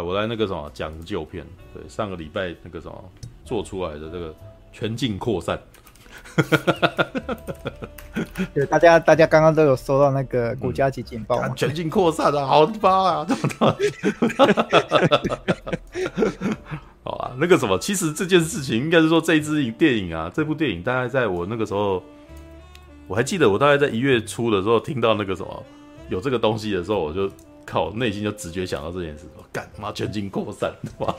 来，我来那个什么讲旧片。对，上个礼拜那个什么做出来的这个全境扩散。对，大家大家刚刚都有收到那个国家级警报、嗯、全境扩散啊，好吧啊，好啊，那个什么，其实这件事情应该是说，这一支电影啊，这部电影大概在我那个时候，我还记得我大概在一月初的时候听到那个什么有这个东西的时候，我就靠内心就直觉想到这件事，说干妈全军扩散哇！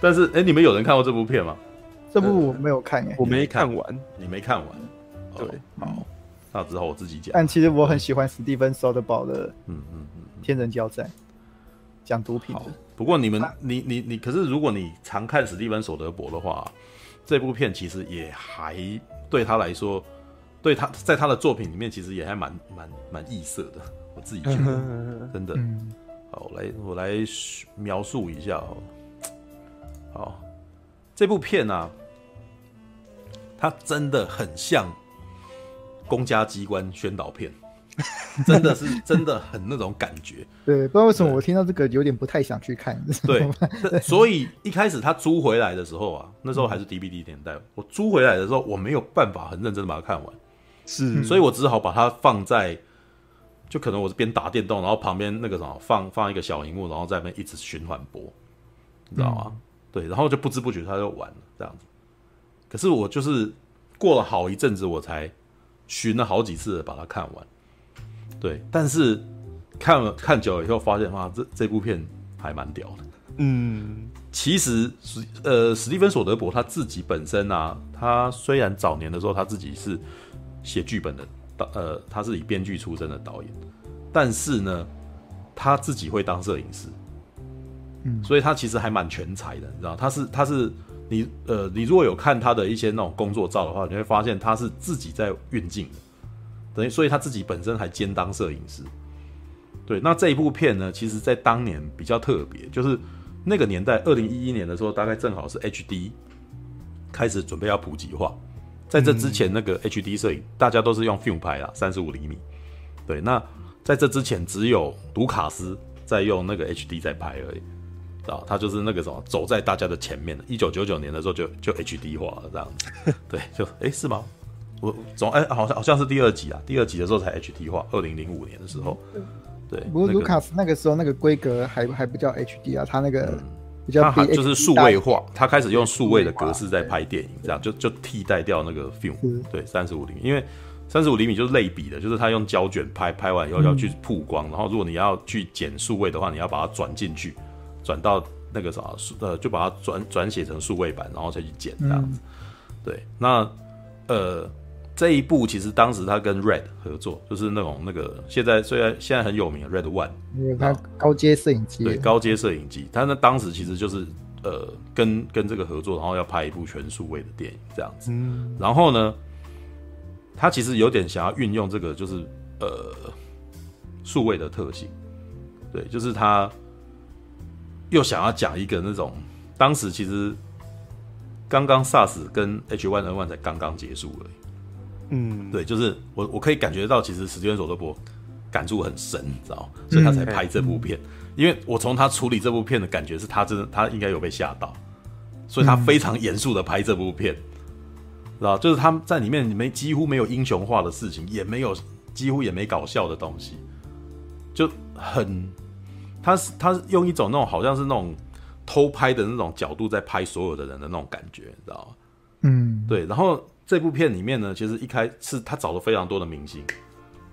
但是哎、欸，你们有人看过这部片吗？这部我没有看哎，我没看完，你没看完，对，好，那只好我自己讲。但其实我很喜欢史蒂芬·索德堡的，嗯嗯嗯，《天人交战》，讲毒品的。不过你们，你你你，可是如果你常看史蒂芬·索德伯的话，这部片其实也还对他来说，对他在他的作品里面其实也还蛮蛮蛮异色的。我自己觉得，真的。好，我来我来描述一下哦。好，这部片啊，它真的很像公家机关宣导片。真的是真的很那种感觉，对，不知道为什么我听到这个有点不太想去看。对，对，所以一开始他租回来的时候啊，那时候还是 DVD 年代，我租回来的时候我没有办法很认真的把它看完，是，所以我只好把它放在，就可能我是边打电动，然后旁边那个什么放放一个小荧幕，然后在那边一直循环播，你知道吗？嗯、对，然后就不知不觉他就完了这样子。可是我就是过了好一阵子，我才寻了好几次把它看完。对，但是看了看久了以后，发现哇，这这部片还蛮屌的。嗯，其实史呃史蒂芬·索德伯他自己本身啊，他虽然早年的时候他自己是写剧本的导，呃，他是以编剧出身的导演，但是呢，他自己会当摄影师，嗯，所以他其实还蛮全才的，你知道，他是他是你呃，你如果有看他的一些那种工作照的话，你会发现他是自己在运镜的。等于，所以他自己本身还兼当摄影师。对，那这一部片呢，其实在当年比较特别，就是那个年代，二零一一年的时候，大概正好是 HD 开始准备要普及化。在这之前，那个 HD 摄影大家都是用 film 拍啊，三十五厘米。对，那在这之前，只有卢卡斯在用那个 HD 在拍而已，知道？他就是那个什么，走在大家的前面的。一九九九年的时候就就 HD 化了这样子。对，就哎、欸，是吗？我总哎、欸，好像好像是第二集啊，第二集的时候才 HD 化，二零零五年的时候，对。不过卢卡斯那个时候那个规格还还不叫 HD 啊，他那个比较他就是数位化，他开始用数位的格式在拍电影，这样就就替代掉那个 film，对，三十五厘米，因为三十五厘米就是类比的，就是他用胶卷拍拍完以后要去曝光，然后如果你要去剪数位的话，你要把它转进去，转到那个啥呃，就把它转转写成数位版，然后再去剪这样子，对，那呃。这一部其实当时他跟 Red 合作，就是那种那个现在虽然现在很有名的 Red One，因为他高阶摄影机，对高阶摄影机，他那当时其实就是呃跟跟这个合作，然后要拍一部全数位的电影这样子。嗯，然后呢，他其实有点想要运用这个就是呃数位的特性，对，就是他又想要讲一个那种当时其实刚刚 SARS 跟 H1N1 才刚刚结束了。嗯，对，就是我我可以感觉到，其实史蒂芬·索德伯感触很深，你知道，所以他才拍这部片。嗯、因为我从他处理这部片的感觉是他真的，他应该有被吓到，所以他非常严肃的拍这部片，嗯、知道，就是他在里面没几乎没有英雄化的事情，也没有几乎也没搞笑的东西，就很，他是他是用一种那种好像是那种偷拍的那种角度在拍所有的人的那种感觉，你知道吗？嗯，对，然后。这部片里面呢，其实一开始他找了非常多的明星，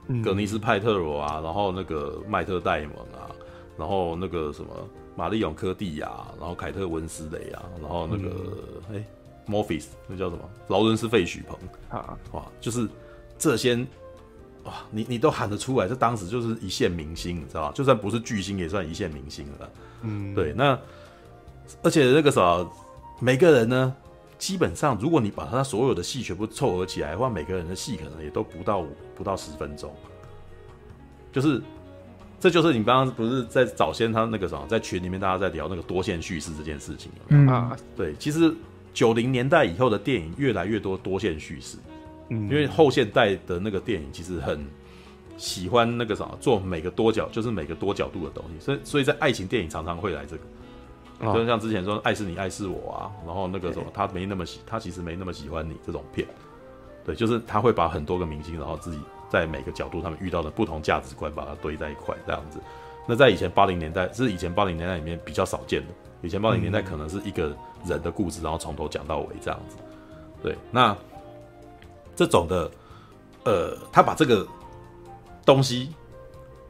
嗯、葛尼斯派特罗啊，然后那个迈特戴蒙啊，然后那个什么玛丽永科蒂亚，然后凯特温斯雷啊，然后那个哎莫菲斯那叫什么劳伦斯费许鹏啊，哇，就是这些哇，你你都喊得出来，这当时就是一线明星，你知道吧？就算不是巨星，也算一线明星了。嗯，对，那而且那个啥，每个人呢？基本上，如果你把他所有的戏全部凑合起来的话，每个人的戏可能也都不到不到十分钟。就是，这就是你刚刚不是在早先他那个什么，在群里面大家在聊那个多线叙事这件事情有没有？嗯，对，其实九零年代以后的电影越来越多多线叙事，嗯，因为后现代的那个电影其实很喜欢那个什么做每个多角，就是每个多角度的东西，所以所以在爱情电影常常会来这个，哦、就像之前说爱是你爱是我啊，然后那个什么他没那么喜，他其实没那么喜欢你这种片，对，就是他会把很多个明星，然后自己在每个角度他们遇到的不同价值观把它堆在一块这样子。那在以前八零年代，是以前八零年代里面比较少见的，以前八零年代可能是一个人的故事，然后从头讲到尾这样子，对，那这种的，呃，他把这个。东西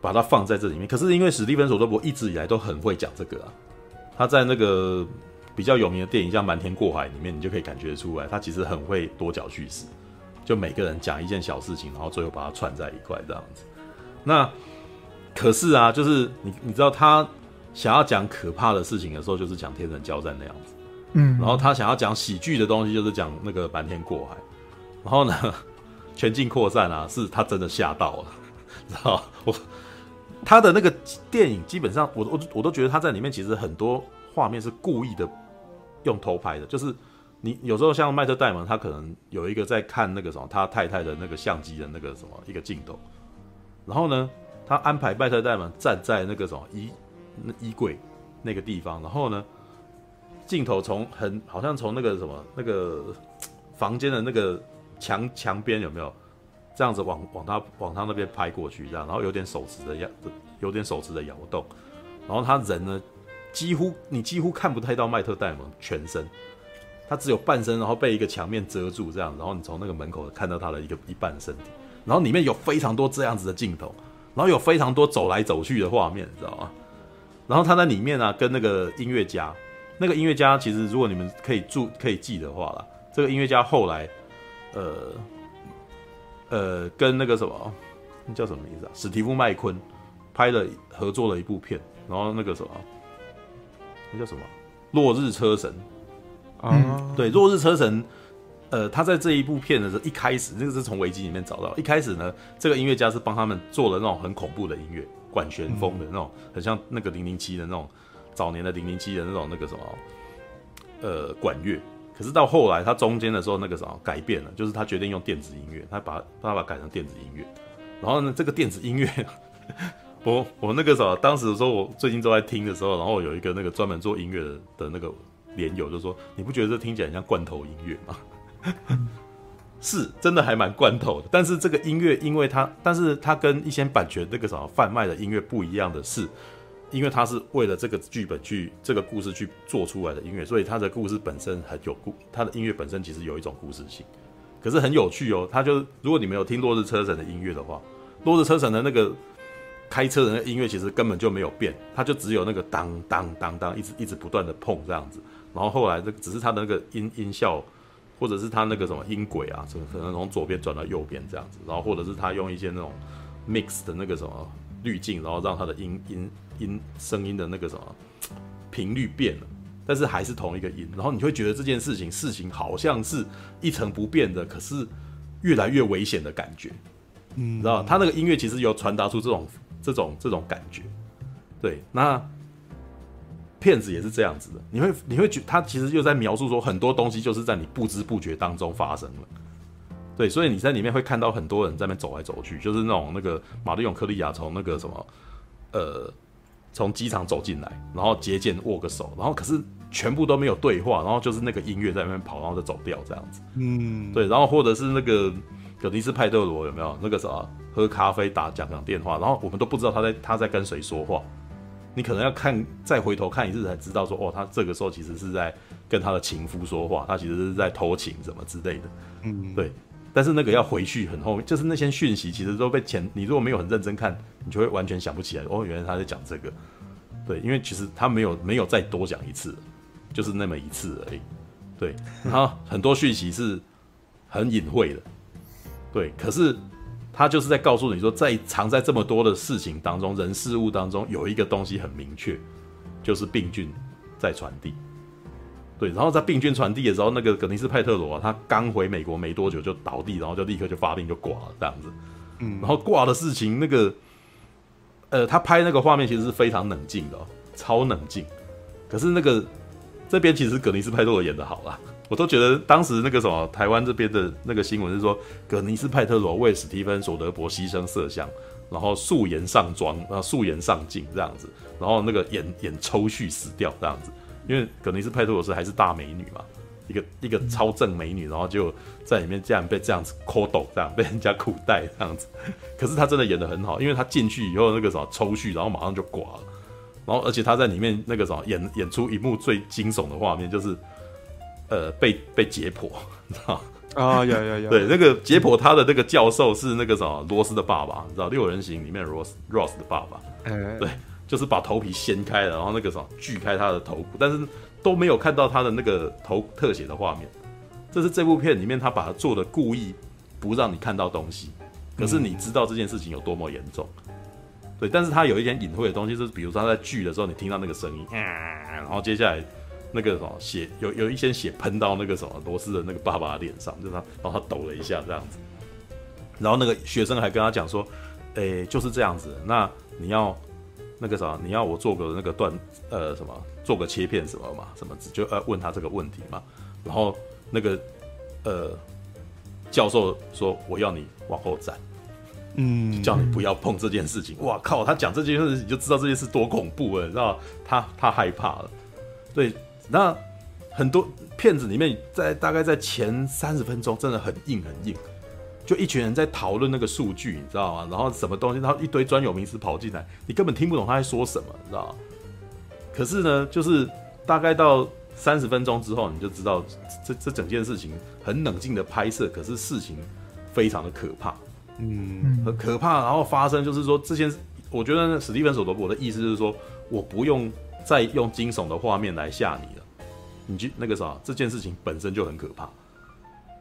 把它放在这里面，可是因为史蒂芬·索德伯一直以来都很会讲这个啊，他在那个比较有名的电影像《瞒天过海》里面，你就可以感觉出来，他其实很会多角叙事，就每个人讲一件小事情，然后最后把它串在一块这样子。那可是啊，就是你你知道他想要讲可怕的事情的时候，就是讲天人交战那样子，嗯，然后他想要讲喜剧的东西，就是讲那个瞒天过海，然后呢，全境扩散啊，是他真的吓到了。知道我他的那个电影基本上我，我我都觉得他在里面其实很多画面是故意的用偷拍的，就是你有时候像麦特戴蒙，他可能有一个在看那个什么他太太的那个相机的那个什么一个镜头，然后呢，他安排麦特戴蒙站在那个什么衣那衣柜那个地方，然后呢，镜头从很好像从那个什么那个房间的那个墙墙边有没有？这样子往往他往他那边拍过去，这样，然后有点手持的摇，有点手持的摇动，然后他人呢，几乎你几乎看不太到麦特戴蒙全身，他只有半身，然后被一个墙面遮住，这样，然后你从那个门口看到他的一个一半身体，然后里面有非常多这样子的镜头，然后有非常多走来走去的画面，你知道吗？然后他在里面呢、啊，跟那个音乐家，那个音乐家其实如果你们可以注可以记的话啦，这个音乐家后来，呃。呃，跟那个什么，那叫什么名字啊？史蒂夫麦昆拍了合作了一部片，然后那个什么，那叫什么？落日车神啊，嗯、对，落日车神。呃，他在这一部片的时候，一开始那个是从维基里面找到，一开始呢，这个音乐家是帮他们做了那种很恐怖的音乐，管弦风的那种，很像那个零零七的那种早年的零零七的那种那个什么，呃，管乐。可是到后来，他中间的时候，那个什么改变了，就是他决定用电子音乐，他把他把改成电子音乐。然后呢，这个电子音乐，我我那个什么，当时的时候，我最近都在听的时候，然后有一个那个专门做音乐的的那个连友就说：“你不觉得这听起来很像罐头音乐吗？” 是，真的还蛮罐头的。但是这个音乐，因为它，但是它跟一些版权那个什么贩卖的音乐不一样的是。因为他是为了这个剧本去这个故事去做出来的音乐，所以他的故事本身很有故，他的音乐本身其实有一种故事性，可是很有趣哦。他就如果你没有听《落日车神》的音乐的话，《落日车神》的那个开车人的音乐其实根本就没有变，它就只有那个当当当当一直一直不断的碰这样子。然后后来这只是他的那个音音效，或者是他那个什么音轨啊，可能从左边转到右边这样子。然后或者是他用一些那种 mix 的那个什么滤镜，然后让他的音音。音声音的那个什么频率变了，但是还是同一个音，然后你会觉得这件事情事情好像是一成不变的，可是越来越危险的感觉，嗯，知道他那个音乐其实有传达出这种这种这种感觉，对，那骗子也是这样子的，你会你会觉他其实又在描述说很多东西就是在你不知不觉当中发生了，对，所以你在里面会看到很多人在那边走来走去，就是那种那个玛丽永克利亚从那个什么呃。从机场走进来，然后接见握个手，然后可是全部都没有对话，然后就是那个音乐在那边跑，然后就走掉这样子。嗯，对，然后或者是那个葛尼斯派特罗有没有那个啥喝咖啡打讲讲电话，然后我们都不知道他在他在跟谁说话，你可能要看再回头看一次才知道说哦，他这个时候其实是在跟他的情夫说话，他其实是在偷情什么之类的。嗯，对。但是那个要回去很后面，就是那些讯息其实都被前，你如果没有很认真看，你就会完全想不起来。哦，原来他在讲这个，对，因为其实他没有没有再多讲一次，就是那么一次而已。对，然后很多讯息是很隐晦的，对，可是他就是在告诉你说，在藏在这么多的事情当中，人事物当中有一个东西很明确，就是病菌在传递。对，然后在病菌传递的时候，那个葛尼斯派特罗啊，他刚回美国没多久就倒地，然后就立刻就发病就挂了这样子。嗯，然后挂的事情，那个呃，他拍那个画面其实是非常冷静的，超冷静。可是那个这边其实葛尼斯派特罗演的好啦，我都觉得当时那个什么台湾这边的那个新闻是说，葛尼斯派特罗为史蒂芬索德伯牺牲色相，然后素颜上妆，然后素颜上镜这样子，然后那个演演抽搐死掉这样子，因为葛尼丝派托罗斯还是大美女嘛，一个一个超正美女，然后就在里面这样被这样子抠抖，这样被人家苦待这样子，可是她真的演的很好，因为她进去以后那个什么抽搐，然后马上就挂了，然后而且她在里面那个什么演演出一幕最惊悚的画面，就是呃被被解剖，你知道。啊呀呀呀！对，那个解剖他的那个教授是那个什么罗斯的爸爸，你知道《六人行》里面罗斯 Ross 的爸爸，欸、对，就是把头皮掀开了，然后那个什么锯开他的头骨，但是都没有看到他的那个头特写的画面。这是这部片里面他把它做的故意不让你看到东西，可是你知道这件事情有多么严重。对，但是他有一点隐晦的东西，就是比如说他在锯的时候，你听到那个声音，嗯，然后接下来。那个什么血有有一些血喷到那个什么罗斯的那个爸爸脸上，就是他然后他抖了一下这样子，然后那个学生还跟他讲说，诶、就是这样子，那你要那个啥，你要我做个那个断呃什么，做个切片什么嘛，什么就呃问他这个问题嘛，然后那个呃教授说我要你往后站，嗯，叫你不要碰这件事情。哇靠，他讲这件事情你就知道这件事多恐怖了，你知道他他害怕了，对。那很多片子里面，在大概在前三十分钟，真的很硬很硬，就一群人在讨论那个数据，你知道吗？然后什么东西，然后一堆专有名词跑进来，你根本听不懂他在说什么，你知道吗？可是呢，就是大概到三十分钟之后，你就知道这这整件事情很冷静的拍摄，可是事情非常的可怕，嗯，很可怕。然后发生就是说，之前我觉得史蒂芬·索德伯的意思就是说，我不用。再用惊悚的画面来吓你了，你就那个啥，这件事情本身就很可怕，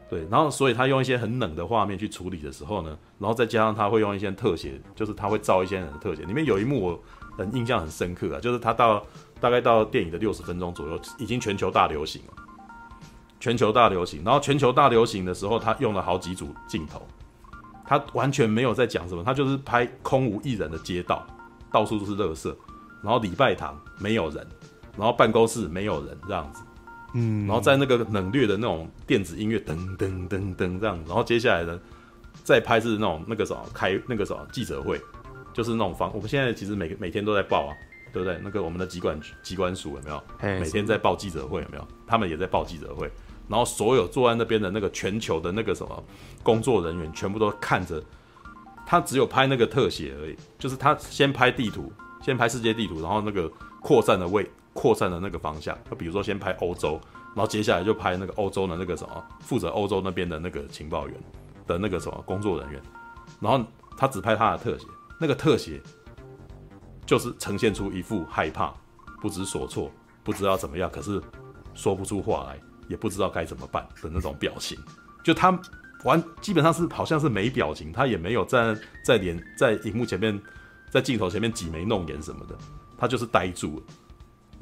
对，然后所以他用一些很冷的画面去处理的时候呢，然后再加上他会用一些特写，就是他会照一些人的特写，里面有一幕我很印象很深刻啊，就是他到大概到电影的六十分钟左右，已经全球大流行了，全球大流行，然后全球大流行的时候，他用了好几组镜头，他完全没有在讲什么，他就是拍空无一人的街道，到处都是垃圾。然后礼拜堂没有人，然后办公室没有人这样子，嗯，然后在那个冷冽的那种电子音乐噔噔噔噔这样，然后接下来呢，再拍是那种那个什么开那个什么记者会，就是那种方，我们现在其实每每天都在报啊，对不对？那个我们的机关机关署有没有？每天在报记者会有没有？他们也在报记者会，然后所有坐在那边的那个全球的那个什么工作人员全部都看着，他只有拍那个特写而已，就是他先拍地图。先拍世界地图，然后那个扩散的位，扩散的那个方向，就比如说先拍欧洲，然后接下来就拍那个欧洲的那个什么，负责欧洲那边的那个情报员的那个什么工作人员，然后他只拍他的特写，那个特写就是呈现出一副害怕、不知所措、不知道怎么样，可是说不出话来，也不知道该怎么办的那种表情，就他完基本上是好像是没表情，他也没有在在脸在荧幕前面。在镜头前面挤眉弄眼什么的，他就是呆住了，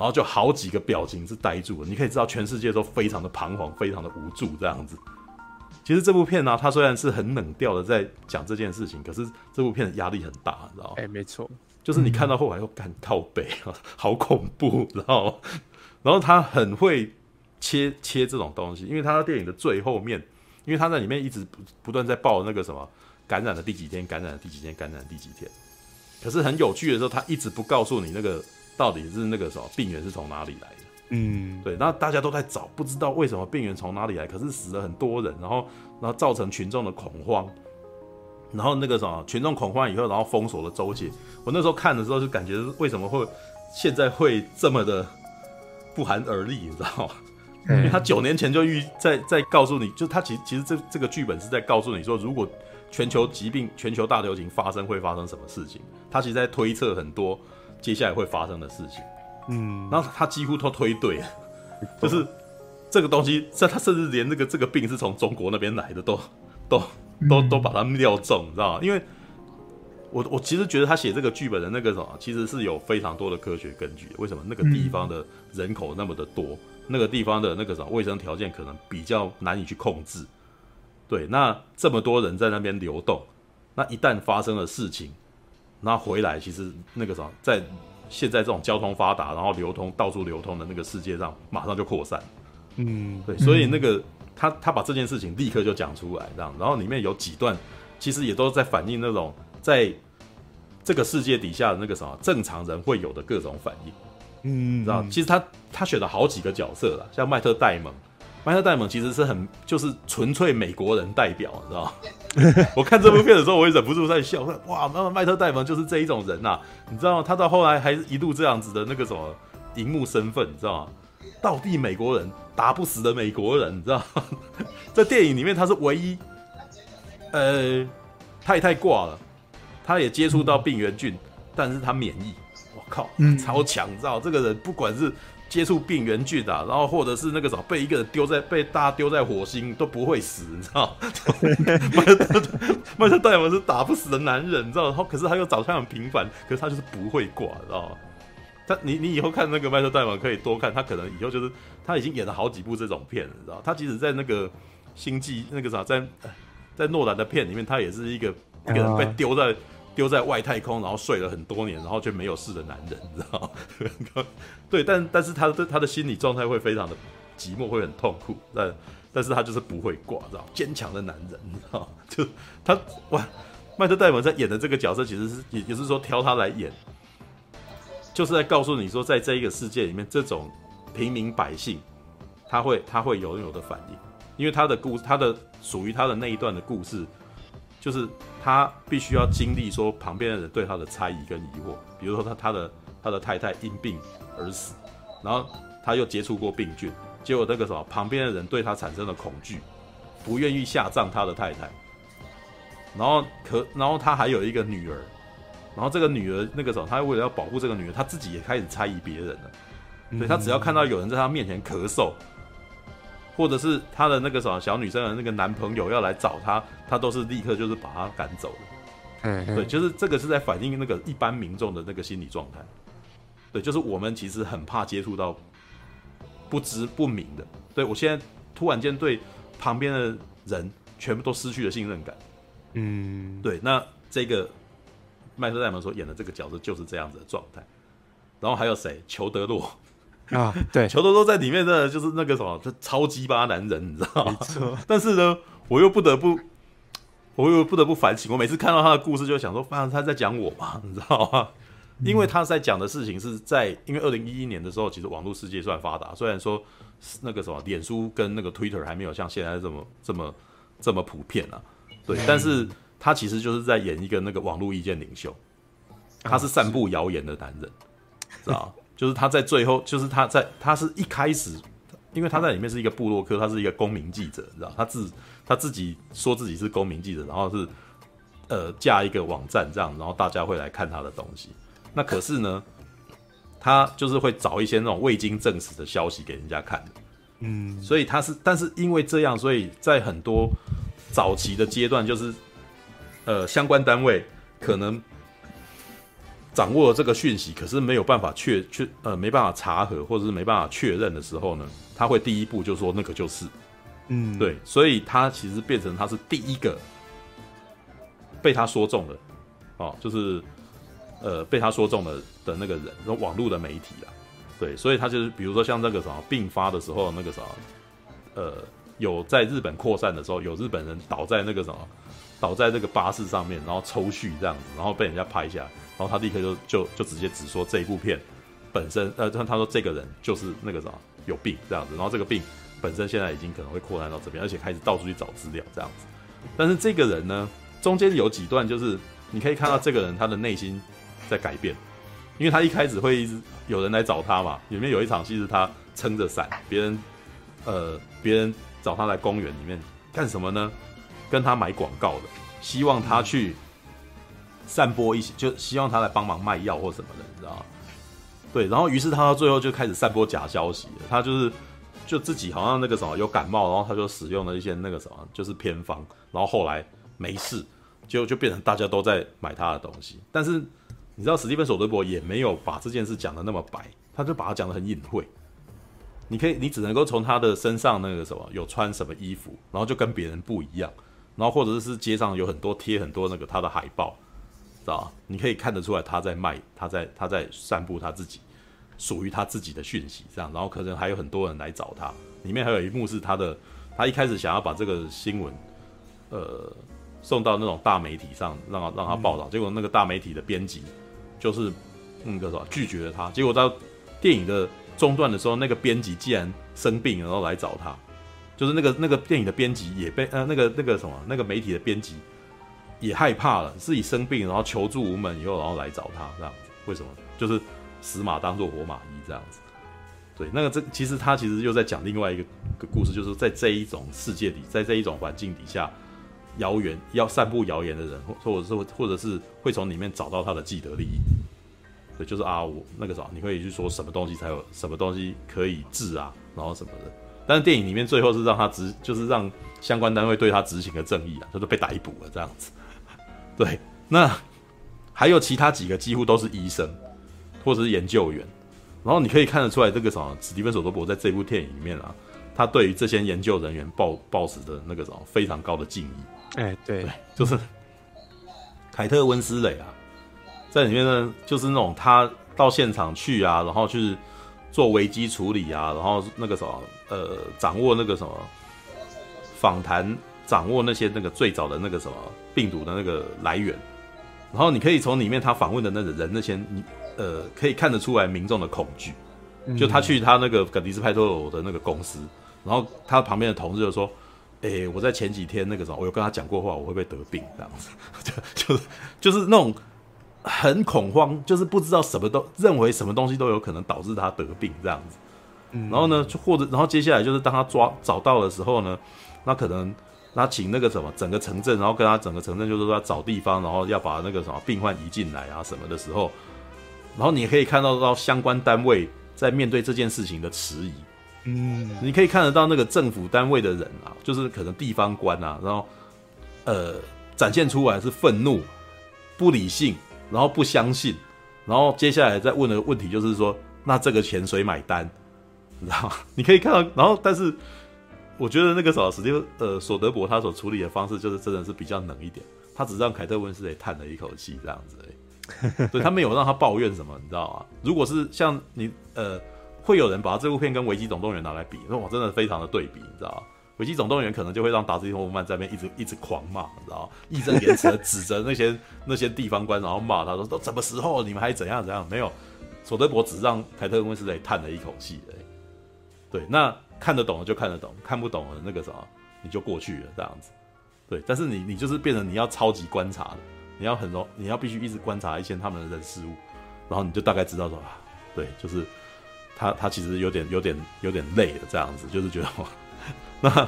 然后就好几个表情是呆住了。你可以知道全世界都非常的彷徨，非常的无助这样子。其实这部片呢、啊，它虽然是很冷调的在讲这件事情，可是这部片的压力很大，你知道吗？哎、欸，没错，就是你看到后来又干靠北啊，好恐怖，知道吗？然后他很会切切这种东西，因为他在电影的最后面，因为他在里面一直不不断在报那个什么感染的第几天，感染的第几天，感染的第几天。可是很有趣的时候，他一直不告诉你那个到底是那个什么病源是从哪里来的。嗯，对。那大家都在找，不知道为什么病源从哪里来。可是死了很多人，然后然后造成群众的恐慌，然后那个什么群众恐慌以后，然后封锁了州界。我那时候看的时候就感觉为什么会现在会这么的不寒而栗，你知道吗？嗯、因为他九年前就预在在告诉你，就他其实其实这这个剧本是在告诉你说，如果全球疾病、全球大流行发生会发生什么事情？他其实在推测很多接下来会发生的事情。嗯，然后他几乎都推对了，就是这个东西，甚他甚至连那个这个病是从中国那边来的都都都都把它料中，你知道吗？因为我我其实觉得他写这个剧本的那个什么，其实是有非常多的科学根据。为什么那个地方的人口那么的多，那个地方的那个什么卫生条件可能比较难以去控制？对，那这么多人在那边流动，那一旦发生了事情，那回来其实那个什么，在现在这种交通发达，然后流通到处流通的那个世界上，马上就扩散。嗯，对，所以那个他他把这件事情立刻就讲出来，这样，然后里面有几段其实也都在反映那种在这个世界底下的那个什么正常人会有的各种反应，嗯，知道？其实他他选了好几个角色了，像麦特戴蒙，麦特戴蒙其实是很就是纯粹美国人代表，你知道？我看这部片的时候，我也忍不住在笑，哇，那么麦特戴蒙就是这一种人呐、啊，你知道吗？他到后来还是一度这样子的那个什么荧幕身份，你知道吗？道地美国人，打不死的美国人，你知道吗？在电影里面他是唯一，呃，太太挂了。他也接触到病原菌，但是他免疫，我靠，超强，你知道？这个人不管是接触病原菌啊，然后或者是那个什么被一个人丢在被大家丢在火星都不会死，你知道？麦 特麦特戴蒙是打不死的男人，你知道？然后可是他又长相很平凡，可是他就是不会挂，知道吗？他你你以后看那个麦特戴蒙可以多看，他可能以后就是他已经演了好几部这种片了，你知道？他即使在那个星际那个啥，在在诺兰的片里面，他也是一个一个人被丢在。丢在外太空，然后睡了很多年，然后却没有事的男人，你知道吗？对，但但是他的他的心理状态会非常的寂寞，会很痛苦，但但是他就是不会挂，知道坚强的男人，你知道就他哇，麦特戴蒙在演的这个角色，其实是也就是说挑他来演，就是在告诉你说，在这一个世界里面，这种平民百姓，他会他会有有的反应，因为他的故他的属于他的那一段的故事。就是他必须要经历说旁边的人对他的猜疑跟疑惑，比如说他他的他的太太因病而死，然后他又接触过病菌，结果那个什么旁边的人对他产生了恐惧，不愿意下葬他的太太，然后可然后他还有一个女儿，然后这个女儿那个时候他为了要保护这个女儿，他自己也开始猜疑别人了，所以他只要看到有人在他面前咳嗽。或者是他的那个什么小女生的那个男朋友要来找他，他都是立刻就是把他赶走的。嗯，对，就是这个是在反映那个一般民众的那个心理状态。对，就是我们其实很怕接触到不知不明的。对，我现在突然间对旁边的人全部都失去了信任感。嗯，对，那这个麦特戴蒙所演的这个角色就是这样子的状态。然后还有谁？裘德洛。啊，对，球多多在里面的就是那个什么，他超鸡巴男人，你知道吗？没错。但是呢，我又不得不，我又不得不反省。我每次看到他的故事，就想说，反正他在讲我嘛，你知道吗？因为他在讲的事情是在，因为二零一一年的时候，其实网络世界算发达，虽然说那个什么，脸书跟那个 Twitter 还没有像现在这么这么这么普遍啊。对，但是他其实就是在演一个那个网络意见领袖，他是散布谣言的男人，知道吗？就是他在最后，就是他在，他是一开始，因为他在里面是一个部落客，他是一个公民记者，你知道，他自他自己说自己是公民记者，然后是呃架一个网站这样，然后大家会来看他的东西。那可是呢，他就是会找一些那种未经证实的消息给人家看的，嗯，所以他是，但是因为这样，所以在很多早期的阶段，就是呃相关单位可能。掌握了这个讯息，可是没有办法确确呃没办法查核，或者是没办法确认的时候呢，他会第一步就说那个就是，嗯，对，所以他其实变成他是第一个被他说中的，哦，就是呃被他说中的的那个人，那网络的媒体啊，对，所以他就是比如说像那个什么病发的时候，那个什么呃有在日本扩散的时候，有日本人倒在那个什么倒在那个巴士上面，然后抽搐这样子，然后被人家拍下来。然后他立刻就就就直接只说这一部片本身，呃，他他说这个人就是那个啥有病这样子，然后这个病本身现在已经可能会扩散到这边，而且开始到处去找资料这样子。但是这个人呢，中间有几段就是你可以看到这个人他的内心在改变，因为他一开始会一直有人来找他嘛，里面有一场戏是他撑着伞，别人呃别人找他来公园里面干什么呢？跟他买广告的，希望他去。散播一些，就希望他来帮忙卖药或什么的，你知道吗？对，然后于是他到最后就开始散播假消息。他就是就自己好像那个什么有感冒，然后他就使用了一些那个什么就是偏方，然后后来没事，就就变成大家都在买他的东西。但是你知道史蒂芬·索德伯也没有把这件事讲得那么白，他就把它讲得很隐晦。你可以，你只能够从他的身上那个什么有穿什么衣服，然后就跟别人不一样，然后或者是街上有很多贴很多那个他的海报。知道，你可以看得出来他在卖，他在他在散布他自己属于他自己的讯息，这样，然后可能还有很多人来找他。里面还有一幕是他的，他一开始想要把这个新闻，呃，送到那种大媒体上，让他让他报道。结果那个大媒体的编辑就是那个什么拒绝了他。结果到电影的中段的时候，那个编辑竟然生病，然后来找他。就是那个那个电影的编辑也被呃那个那个什么那个媒体的编辑也害怕了，自己生病，然后求助无门以后，然后来找他这样子。为什么？就是死马当做活马医这样子。对，那个这其实他其实又在讲另外一个个故事，就是在这一种世界里，在这一种环境底下，谣言要散布谣言的人，或者是或者是会从里面找到他的既得利益。对，就是啊，我那个啥，你可以去说什么东西才有什么东西可以治啊，然后什么的。但是电影里面最后是让他执，就是让相关单位对他执行了正义啊，他就被逮捕了这样子。对，那还有其他几个几乎都是医生或者是研究员。然后你可以看得出来，这个什么史蒂芬·索德伯在这部电影里面啊，他对于这些研究人员抱抱持的那个什么非常高的敬意。哎，对，对，就是凯特温斯蕾啊，在里面呢，就是那种他到现场去啊，然后去做危机处理啊，然后那个什么呃，掌握那个什么访谈，掌握那些那个最早的那个什么病毒的那个来源，然后你可以从里面他访问的那个人那些你。呃，可以看得出来民众的恐惧。就他去他那个葛迪斯派托罗的那个公司，然后他旁边的同事就说：“哎、欸，我在前几天那个时候，我有跟他讲过话，我会不会得病？这样子，就就是就是那种很恐慌，就是不知道什么都认为什么东西都有可能导致他得病这样子。然后呢，就或者然后接下来就是当他抓找到的时候呢，那可能他请那个什么整个城镇，然后跟他整个城镇就是说要找地方，然后要把那个什么病患移进来啊什么的时候。”然后你可以看到到相关单位在面对这件事情的迟疑，嗯，你可以看得到那个政府单位的人啊，就是可能地方官啊，然后呃展现出来是愤怒、不理性，然后不相信，然后接下来再问的问题就是说，那这个钱谁买单？你知道吗？你可以看到，然后但是我觉得那个时候史蒂呃索德伯他所处理的方式就是真的是比较冷一点，他只让凯特温丝蕾叹了一口气这样子。对，他没有让他抱怨什么，你知道吗？如果是像你呃，会有人把这部片跟《危机总动员》拿来比，那我真的非常的对比，你知道吗？《危机总动员》可能就会让达斯汀·霍夫曼在那边一直 一直狂骂，你知道吗？义正言辞的指责那些 那些地方官，然后骂他说：“都什么时候，你们还怎样怎样？”没有，索德伯只让凯特温丝蕾叹了一口气而已。对，那看得懂的就看得懂，看不懂的那个什么，你就过去了这样子。对，但是你你就是变成你要超级观察的。你要很容，你要必须一直观察一些他们的人事物，然后你就大概知道说啊，对，就是他他其实有点有点有点累了这样子，就是觉得哇那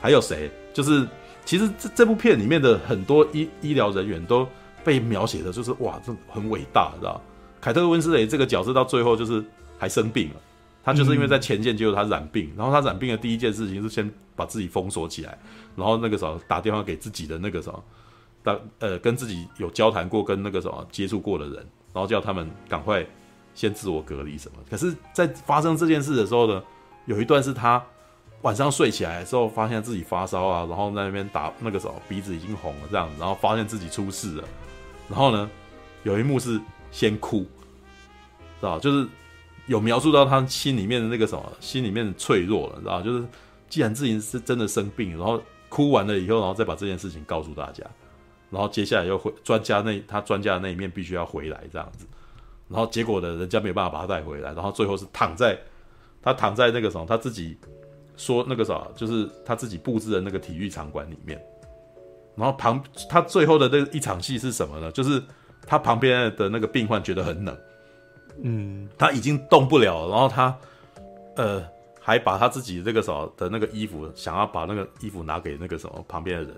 还有谁？就是其实这这部片里面的很多医医疗人员都被描写的就是哇，这很伟大，知道？凯特温斯雷这个角色到最后就是还生病了，他就是因为在前线结果他染病，然后他染病的第一件事情是先把自己封锁起来，然后那个时候打电话给自己的那个什么。打呃跟自己有交谈过、跟那个什么接触过的人，然后叫他们赶快先自我隔离什么。可是，在发生这件事的时候呢，有一段是他晚上睡起来的时候，发现自己发烧啊，然后在那边打那个什么鼻子已经红了这样子，然后发现自己出事了。然后呢，有一幕是先哭，知道就是有描述到他心里面的那个什么，心里面的脆弱了，知道就是既然自己是真的生病，然后哭完了以后，然后再把这件事情告诉大家。然后接下来又回专家那他专家的那一面必须要回来这样子，然后结果呢，人家没有办法把他带回来，然后最后是躺在他躺在那个什么他自己说那个啥，就是他自己布置的那个体育场馆里面，然后旁他最后的那一场戏是什么呢？就是他旁边的那个病患觉得很冷，嗯，他已经动不了，然后他呃还把他自己这个啥的那个衣服想要把那个衣服拿给那个什么旁边的人。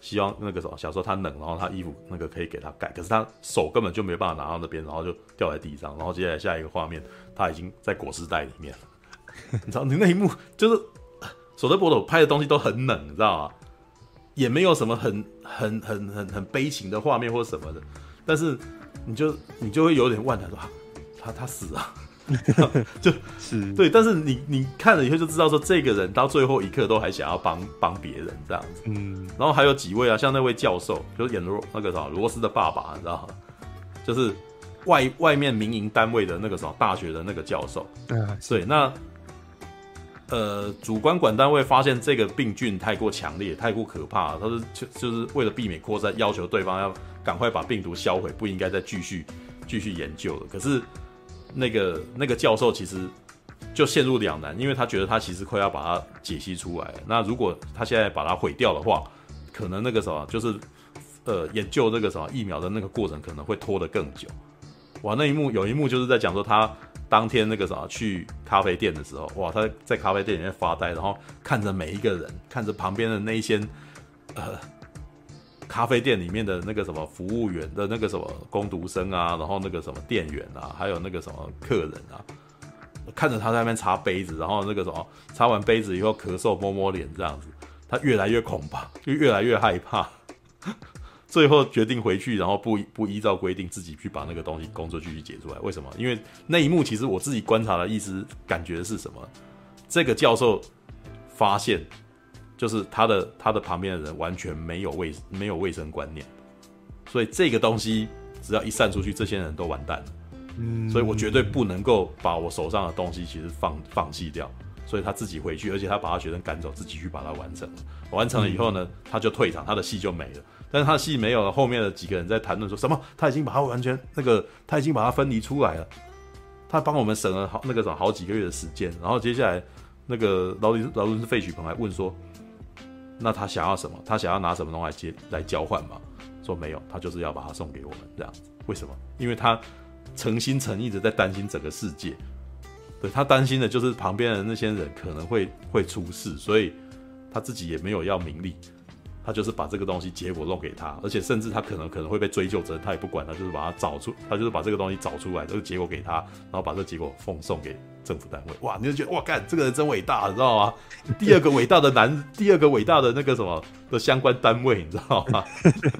希望那个什么，小时候他冷，然后他衣服那个可以给他盖，可是他手根本就没办法拿到那边，然后就掉在地上，然后接下来下一个画面，他已经在裹尸袋里面了。你知道，你那一幕就是索德伯特拍的东西都很冷，你知道吗？也没有什么很很很很很悲情的画面或什么的，但是你就你就会有点万谈说，他他死了。就是对，但是你你看了以后就知道说，这个人到最后一刻都还想要帮帮别人这样子，嗯，然后还有几位啊，像那位教授，就是演罗那个啥罗斯的爸爸，你知道吗？就是外外面民营单位的那个什么大学的那个教授，嗯，对，那呃，主管管单位发现这个病菌太过强烈、太过可怕，他是就就是为了避免扩散，要求对方要赶快把病毒销毁，不应该再继续继续研究了。可是那个那个教授其实就陷入两难，因为他觉得他其实快要把它解析出来。那如果他现在把它毁掉的话，可能那个什么就是呃研究那个什么疫苗的那个过程可能会拖得更久。哇，那一幕有一幕就是在讲说他。当天那个啥去咖啡店的时候，哇，他在咖啡店里面发呆，然后看着每一个人，看着旁边的那一些呃咖啡店里面的那个什么服务员的那个什么工读生啊，然后那个什么店员啊，还有那个什么客人啊，看着他在那边擦杯子，然后那个什么擦完杯子以后咳嗽摸摸脸这样子，他越来越恐怕，就越来越害怕。最后决定回去，然后不不依照规定自己去把那个东西工作继续解出来。为什么？因为那一幕其实我自己观察的意思感觉是什么？这个教授发现，就是他的他的旁边的人完全没有卫没有卫生观念，所以这个东西只要一散出去，这些人都完蛋了。嗯，所以我绝对不能够把我手上的东西其实放放弃掉。所以他自己回去，而且他把他学生赶走，自己去把它完成了。完成了以后呢，他就退场，他的戏就没了。但是他的戏没有了，后面的几个人在谈论说什么？他已经把他完全那个，他已经把它分离出来了。他帮我们省了好那个什么好几个月的时间。然后接下来那个劳伦劳伦斯费许鹏还问说，那他想要什么？他想要拿什么东西来接来交换吗？说没有，他就是要把它送给我们这样。为什么？因为他诚心诚意的在担心整个世界。对，他担心的就是旁边的那些人可能会会出事，所以他自己也没有要名利，他就是把这个东西结果弄给他，而且甚至他可能可能会被追究责任，他也不管，他就是把它找出，他就是把这个东西找出来，这个结果给他，然后把这个结果奉送给政府单位。哇，你就觉得哇，干这个人真伟大，你知道吗？第二个伟大的男，第二个伟大的那个什么的相关单位，你知道吗？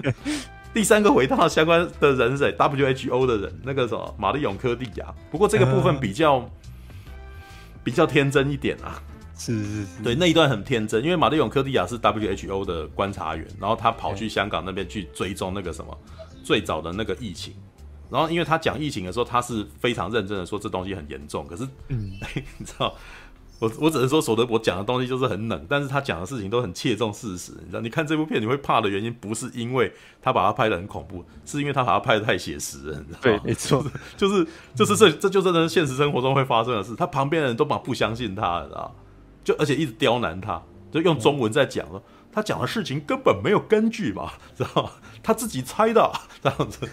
第三个伟大的相关的人是谁？WHO 的人，那个什么玛丽永科蒂亚。不过这个部分比较。比较天真一点啊，是是是，对，那一段很天真，因为马丽永科蒂亚是 WHO 的观察员，然后他跑去香港那边去追踪那个什么最早的那个疫情，然后因为他讲疫情的时候，他是非常认真的说这东西很严重，可是，嗯，你知道。我我只能说，索德伯讲的东西就是很冷，但是他讲的事情都很切中事实。你知道，你看这部片你会怕的原因，不是因为他把它拍的很恐怖，是因为他把它拍的太写实了。你知道没错，就是就是这这就真的是现实生活中会发生的事。他旁边的人都把不相信他，知道就而且一直刁难他，就用中文在讲了。他讲的事情根本没有根据嘛，知道吗？他自己猜的这样子。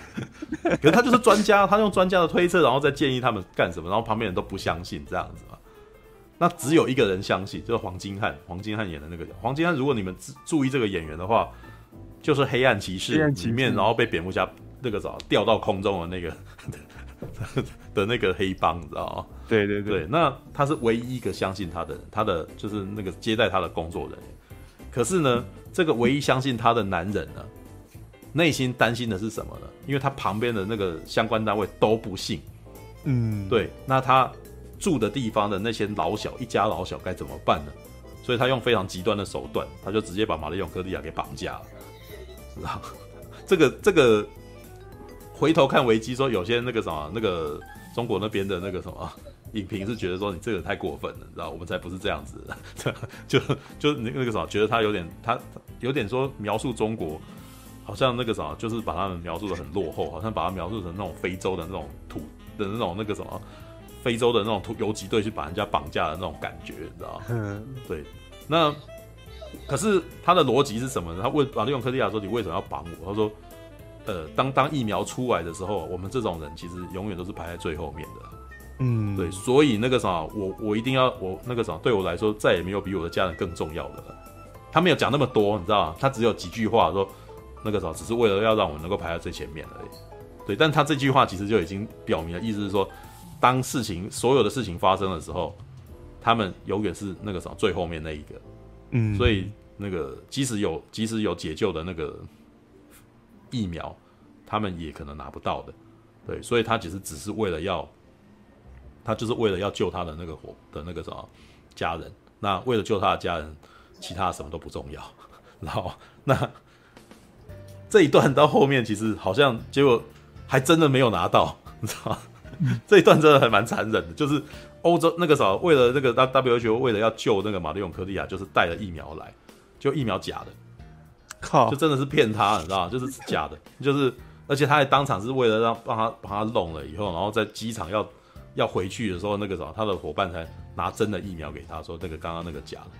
可是他就是专家，他用专家的推测，然后再建议他们干什么，然后旁边人都不相信这样子嘛。那只有一个人相信，就是黄金汉。黄金汉演的那个黄金汉，如果你们注意这个演员的话，就是《黑暗骑士》里面，然后被蝙蝠侠那个啥掉到空中的那个 的那个黑帮，你知道吗？对对对，对。那他是唯一一个相信他的人，他的就是那个接待他的工作人员。可是呢，这个唯一相信他的男人呢，内心担心的是什么呢？因为他旁边的那个相关单位都不信。嗯，对。那他。住的地方的那些老小，一家老小该怎么办呢？所以他用非常极端的手段，他就直接把玛丽永科利亚给绑架了。知道这个这个回头看维基说，有些那个什么那个中国那边的那个什么影评是觉得说你这个太过分了，你知道我们才不是这样子 的，就就那那个什么觉得他有点他有点说描述中国好像那个什么就是把他们描述的很落后，好像把他描述成那种非洲的那种土的那种那个什么。非洲的那种土游击队去把人家绑架的那种感觉，你知道吗？嗯，对。那可是他的逻辑是什么呢？他问玛丽永科利亚说：“你为什么要绑我？”他说：“呃，当当疫苗出来的时候，我们这种人其实永远都是排在最后面的。嗯，对。所以那个啥，我我一定要我那个啥，对我来说再也没有比我的家人更重要的了。他没有讲那么多，你知道吗？他只有几句话说那个啥，只是为了要让我能够排在最前面而已。对，但他这句话其实就已经表明了，意思是说。当事情所有的事情发生的时候，他们永远是那个什么最后面那一个，嗯，所以那个即使有即使有解救的那个疫苗，他们也可能拿不到的，对，所以他其实只是为了要，他就是为了要救他的那个伙的那个什么家人，那为了救他的家人，其他什么都不重要，然后那这一段到后面其实好像结果还真的没有拿到，你知道吗？这一段真的还蛮残忍的，就是欧洲那个时候为了那个 WHO 为了要救那个马里永科利亚，就是带了疫苗来，就疫苗假的，靠，就真的是骗他，你知道？就是假的，就是而且他还当场是为了让帮他帮他弄了以后，然后在机场要要回去的时候，那个什么他的伙伴才拿真的疫苗给他说那个刚刚那个假的。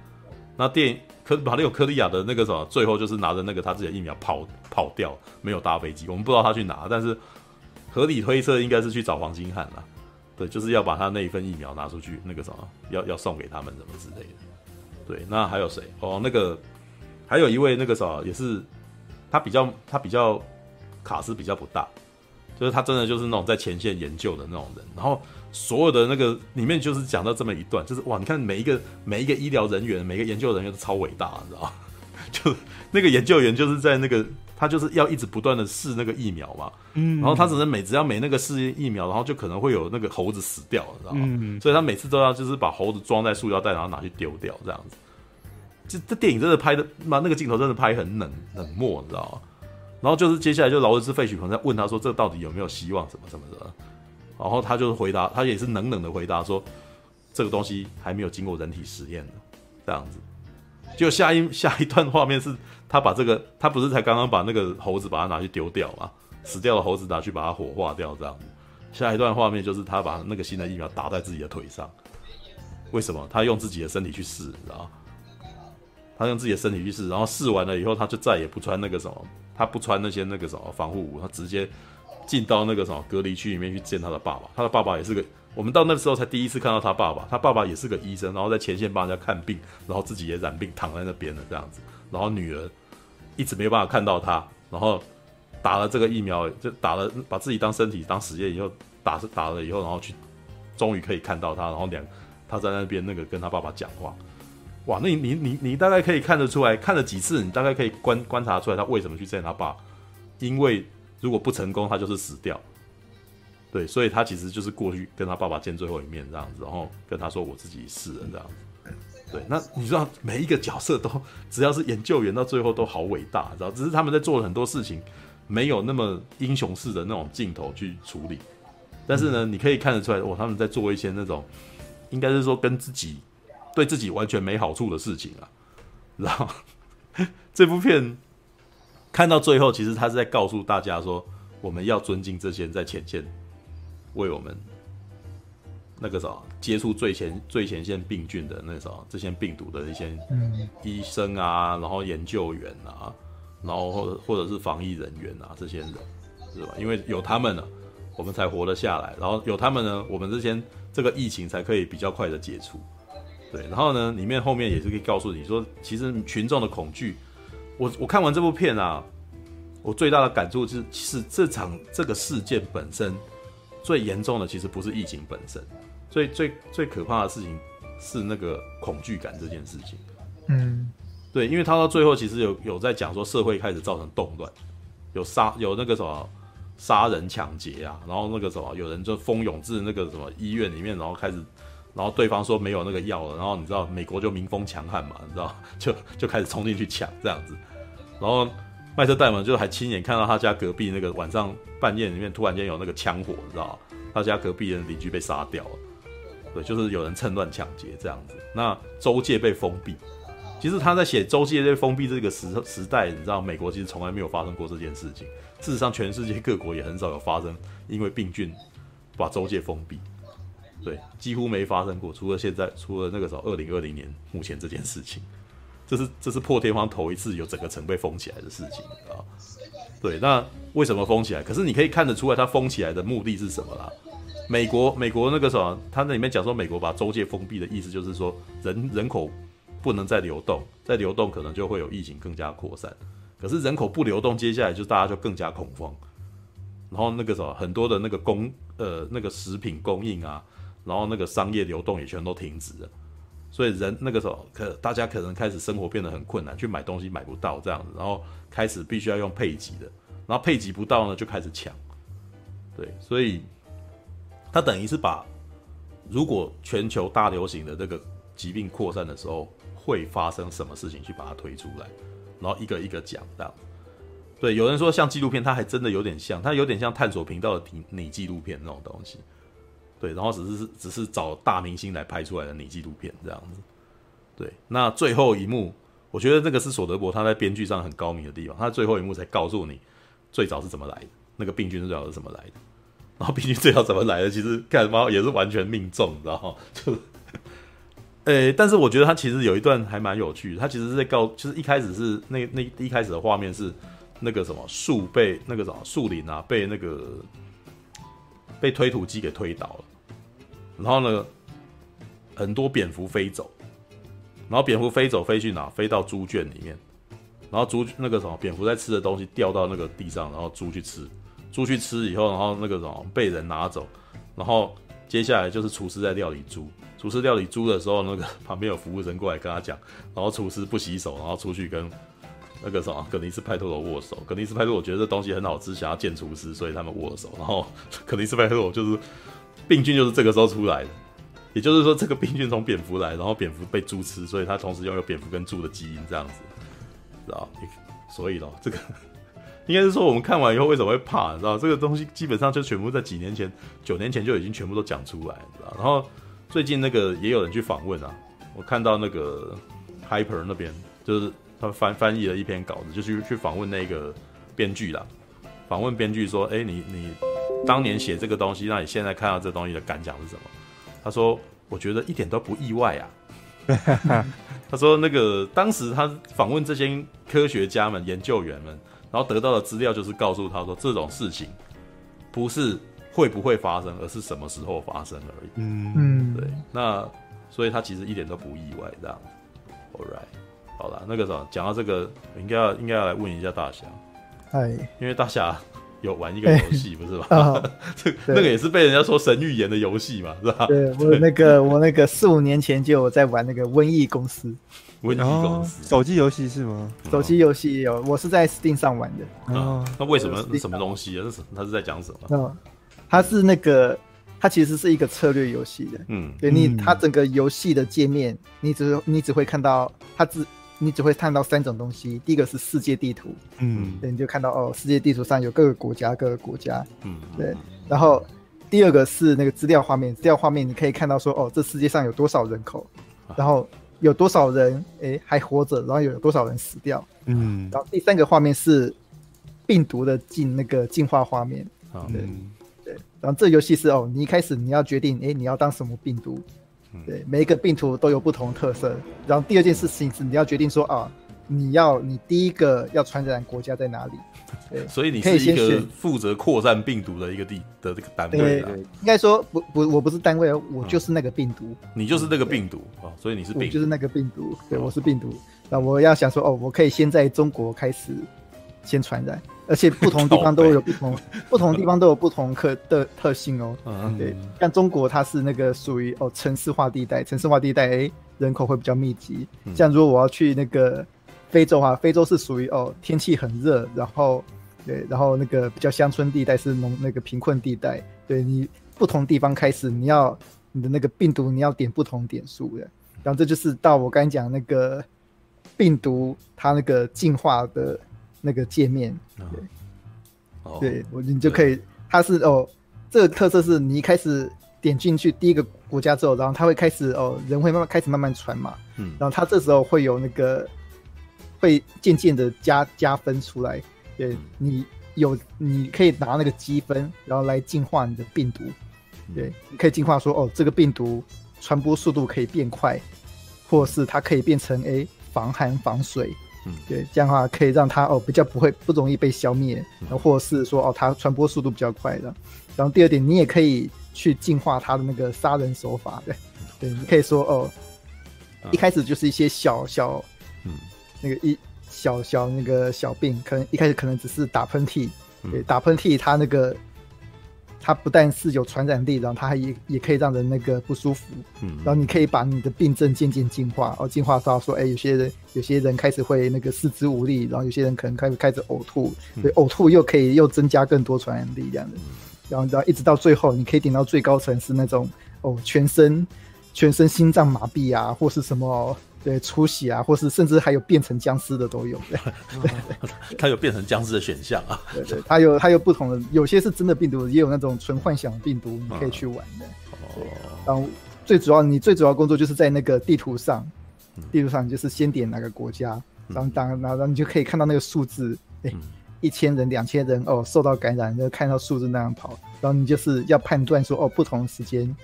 那电影科玛丽永科利亚的那个什么，最后就是拿着那个他自己的疫苗跑跑掉，没有搭飞机，我们不知道他去哪，但是合理推测应该是去找黄金汉了。对，就是要把他那一份疫苗拿出去，那个什么，要要送给他们什么之类的。对，那还有谁？哦，那个还有一位那个什么，也是他比较他比较卡斯比较不大，就是他真的就是那种在前线研究的那种人。然后所有的那个里面就是讲到这么一段，就是哇，你看每一个每一个医疗人员，每个研究人员都超伟大，你知道吗？就那个研究员就是在那个。他就是要一直不断的试那个疫苗嘛，嗯，然后他只能每只要每那个试疫苗，然后就可能会有那个猴子死掉，你知道吗？嗯，所以他每次都要就是把猴子装在塑料袋，然后拿去丢掉这样子。这这电影真的拍的，妈那个镜头真的拍很冷冷漠，你知道吗？然后就是接下来就劳伦斯费许鹏在问他说，这到底有没有希望什么什么的，然后他就是回答，他也是冷冷的回答说，这个东西还没有经过人体实验的这样子。就下一下一段画面是。他把这个，他不是才刚刚把那个猴子把它拿去丢掉吗？死掉的猴子拿去把它火化掉，这样子。下一段画面就是他把那个新的疫苗打在自己的腿上。为什么？他用自己的身体去试，你知道？他用自己的身体去试，然后试完了以后，他就再也不穿那个什么，他不穿那些那个什么防护服，他直接进到那个什么隔离区里面去见他的爸爸。他的爸爸也是个，我们到那时候才第一次看到他爸爸。他爸爸也是个医生，然后在前线帮人家看病，然后自己也染病躺在那边的这样子。然后女儿。一直没有办法看到他，然后打了这个疫苗，就打了，把自己当身体当实验以后打打了以后，然后去终于可以看到他，然后两他在那边那个跟他爸爸讲话，哇，那你你你你大概可以看得出来，看了几次，你大概可以观观察出来他为什么去见他爸，因为如果不成功，他就是死掉，对，所以他其实就是过去跟他爸爸见最后一面这样子，然后跟他说我自己死了这样子。对，那你知道每一个角色都只要是研究员，到最后都好伟大，知道？只是他们在做了很多事情，没有那么英雄式的那种镜头去处理。但是呢，你可以看得出来，哇，他们在做一些那种，应该是说跟自己对自己完全没好处的事情啊。然后 这部片看到最后，其实他是在告诉大家说，我们要尊敬这些在前线为我们。那个啥，接触最前最前线病菌的那啥，这些病毒的一些医生啊，然后研究员啊，然后或者或者是防疫人员啊，这些人是吧？因为有他们呢，我们才活得下来。然后有他们呢，我们之前这个疫情才可以比较快的解除。对，然后呢，里面后面也是可以告诉你说，其实群众的恐惧，我我看完这部片啊，我最大的感触是，其实这场这个事件本身最严重的，其实不是疫情本身。最最最可怕的事情是那个恐惧感这件事情，嗯，对，因为他到最后其实有有在讲说社会开始造成动乱，有杀有那个什么杀人抢劫啊，然后那个什么有人就蜂拥至那个什么医院里面，然后开始，然后对方说没有那个药了，然后你知道美国就民风强悍嘛，你知道 就就开始冲进去抢这样子，然后麦特戴蒙就还亲眼看到他家隔壁那个晚上半夜里面突然间有那个枪火，你知道他家隔壁的邻居被杀掉了。对，就是有人趁乱抢劫这样子。那州界被封闭，其实他在写州界被封闭这个时时代，你知道，美国其实从来没有发生过这件事情。事实上，全世界各国也很少有发生，因为病菌把州界封闭，对，几乎没发生过。除了现在，除了那个时候，二零二零年目前这件事情，这是这是破天荒头一次有整个城被封起来的事情啊。对，那为什么封起来？可是你可以看得出来，它封起来的目的是什么啦？美国，美国那个什么，它那里面讲说，美国把州界封闭的意思就是说，人人口不能再流动，再流动可能就会有疫情更加扩散。可是人口不流动，接下来就大家就更加恐慌。然后那个什么，很多的那个供呃那个食品供应啊，然后那个商业流动也全都停止了。所以人那个时候可大家可能开始生活变得很困难，去买东西买不到这样子，然后开始必须要用配给的，然后配给不到呢就开始抢。对，所以。他等于是把，如果全球大流行的这个疾病扩散的时候会发生什么事情，去把它推出来，然后一个一个讲这样。对，有人说像纪录片，它还真的有点像，它有点像探索频道的拟拟纪录片那种东西。对，然后只是只是找大明星来拍出来的你纪录片这样子。对，那最后一幕，我觉得那个是索德伯他在编剧上很高明的地方，他最后一幕才告诉你最早是怎么来的，那个病菌最早是怎么来的，然后病菌最早怎么来的，其实干嘛也是完全命中，你知道吗？就，呃、欸，但是我觉得他其实有一段还蛮有趣的，他其实是在告，就是一开始是那那一开始的画面是那个什么树被那个什么树林啊被那个被推土机给推倒了，然后呢很多蝙蝠飞走。然后蝙蝠飞走飞去哪？飞到猪圈里面，然后猪那个什么蝙蝠在吃的东西掉到那个地上，然后猪去吃，猪去吃以后，然后那个什么被人拿走，然后接下来就是厨师在料理猪，厨师料理猪的时候，那个旁边有服务生过来跟他讲，然后厨师不洗手，然后出去跟那个什么肯尼斯派托罗握手，肯尼斯派托罗觉得这东西很好吃，想要见厨师，所以他们握手，然后 肯尼斯派托罗就是病菌就是这个时候出来的。也就是说，这个病菌从蝙蝠来，然后蝙蝠被猪吃，所以它同时拥有蝙蝠跟猪的基因，这样子，知道？所以咯，这个应该是说，我们看完以后为什么会怕？知道？这个东西基本上就全部在几年前、九年前就已经全部都讲出来，知道？然后最近那个也有人去访问啊，我看到那个 Hyper 那边，就是他翻翻译了一篇稿子，就去去访问那个编剧啦，访问编剧说：“哎，你你当年写这个东西，让你现在看到这东西的感想是什么？”他说：“我觉得一点都不意外啊。”他说：“那个当时他访问这些科学家们、研究员们，然后得到的资料就是告诉他说，这种事情不是会不会发生，而是什么时候发生而已。”嗯嗯，对。那所以他其实一点都不意外，这样。All right，好了，那个什么，讲到这个，应该要应该要来问一下大侠，哎，因为大侠。有玩一个游戏不是吧？哦 这那个也是被人家说神预言的游戏嘛，是吧？对，我那个我那个四五年前就有在玩那个瘟疫公司，瘟疫公司、哦、手机游戏是吗？手机游戏有，我是在 Steam 上玩的。哦，那为什么是什么东西啊？这是他是在讲什么？哦，它是那个，它其实是一个策略游戏的。嗯，对你，它整个游戏的界面，你只你只会看到它只。你只会看到三种东西，第一个是世界地图，嗯，对，你就看到哦，世界地图上有各个国家，各个国家，嗯，对。然后第二个是那个资料画面，资料画面你可以看到说哦，这世界上有多少人口，然后有多少人诶还活着，然后有多少人死掉，嗯。然后第三个画面是病毒的进那个进化画面，对、嗯、对。然后这游戏是哦，你一开始你要决定诶你要当什么病毒。对，每一个病毒都有不同的特色。然后第二件事情是，你要决定说啊，你要你第一个要传染国家在哪里？对，所以你是一个负责扩散病毒的一个地的这个单位啊。对，对，应该说不不，我不是单位哦，我就是那个病毒。嗯、你就是那个病毒啊，所以你是病就是那个病毒。对，我是病毒。那我要想说哦，我可以先在中国开始先传染。而且不同地方都有不同，不同地方都有不同特 的特性哦。嗯，对，像中国它是那个属于哦城市化地带，城市化地带诶人口会比较密集。像如果我要去那个非洲啊，非洲是属于哦天气很热，然后对，然后那个比较乡村地带是农那个贫困地带。对，你不同地方开始，你要你的那个病毒你要点不同点数的。然后这就是到我刚才讲那个病毒它那个进化的。那个界面，对，哦、对我你就可以，它是哦，这个特色是你一开始点进去第一个国家之后，然后它会开始哦，人会慢慢开始慢慢传嘛，嗯，然后它这时候会有那个会渐渐的加加分出来，对，你有你可以拿那个积分，然后来进化你的病毒，对，你可以进化说哦，这个病毒传播速度可以变快，或是它可以变成诶防寒防水。嗯，对，这样的话可以让它哦比较不会不容易被消灭，然后或者是说哦它传播速度比较快的。然后第二点，你也可以去进化它的那个杀人手法，对，对，你可以说哦，一开始就是一些小小，嗯，那个一小小那个小病，可能一开始可能只是打喷嚏，对，嗯、打喷嚏它那个。它不但是有传染力，然后它还也也可以让人那个不舒服。嗯，然后你可以把你的病症渐渐进化，哦，进化到说，哎，有些人有些人开始会那个四肢无力，然后有些人可能开始开始呕吐，对，呕吐又可以又增加更多传染力这样的。然后，然后一直到最后，你可以点到最高层是那种哦，全身全身心脏麻痹啊，或是什么。对，出血啊，或是甚至还有变成僵尸的都有。对，它有变成僵尸的选项啊。对对，它有它有不同的，有些是真的病毒，也有那种纯幻想病毒，你可以去玩的。嗯、对，然后最主要你最主要工作就是在那个地图上，地图上就是先点哪个国家，然后当然后你就可以看到那个数字，哎，一千人、两千人哦受到感染，就看到数字那样跑，然后你就是要判断说哦不同时间，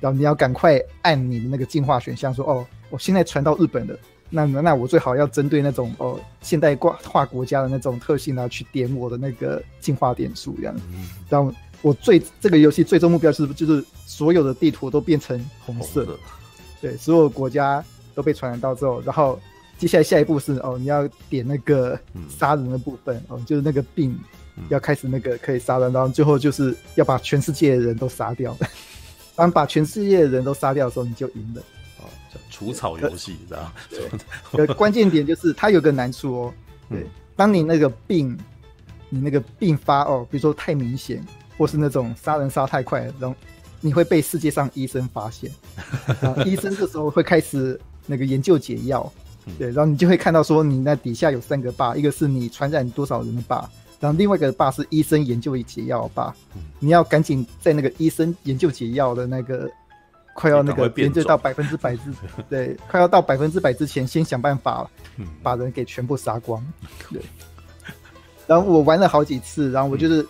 然后你要赶快按你的那个进化选项说哦我现在传到日本了。那那我最好要针对那种哦现代化国家的那种特性啊，去点我的那个进化点数这样。然后我最这个游戏最终目标是就是所有的地图都变成红色，的对，所有国家都被传染到之后，然后接下来下一步是哦你要点那个杀人的部分哦，就是那个病要开始那个可以杀人，然后最后就是要把全世界的人都杀掉。当把全世界的人都杀掉的时候，你就赢了。哦，叫除草游戏，知道吗？关键点就是它有个难处哦。对，当你那个病，你那个病发哦，比如说太明显，或是那种杀人杀太快，然后你会被世界上医生发现。然 后医生这时候会开始那个研究解药，对，然后你就会看到说，你那底下有三个 bar，一个是你传染多少人的 bar，然后另外一个 bar 是医生研究解药的 bar，你要赶紧在那个医生研究解药的那个。快要那个研究到百分之百之，对，快要到百分之百之前，先想办法把人给全部杀光。对，然后我玩了好几次，然后我就是，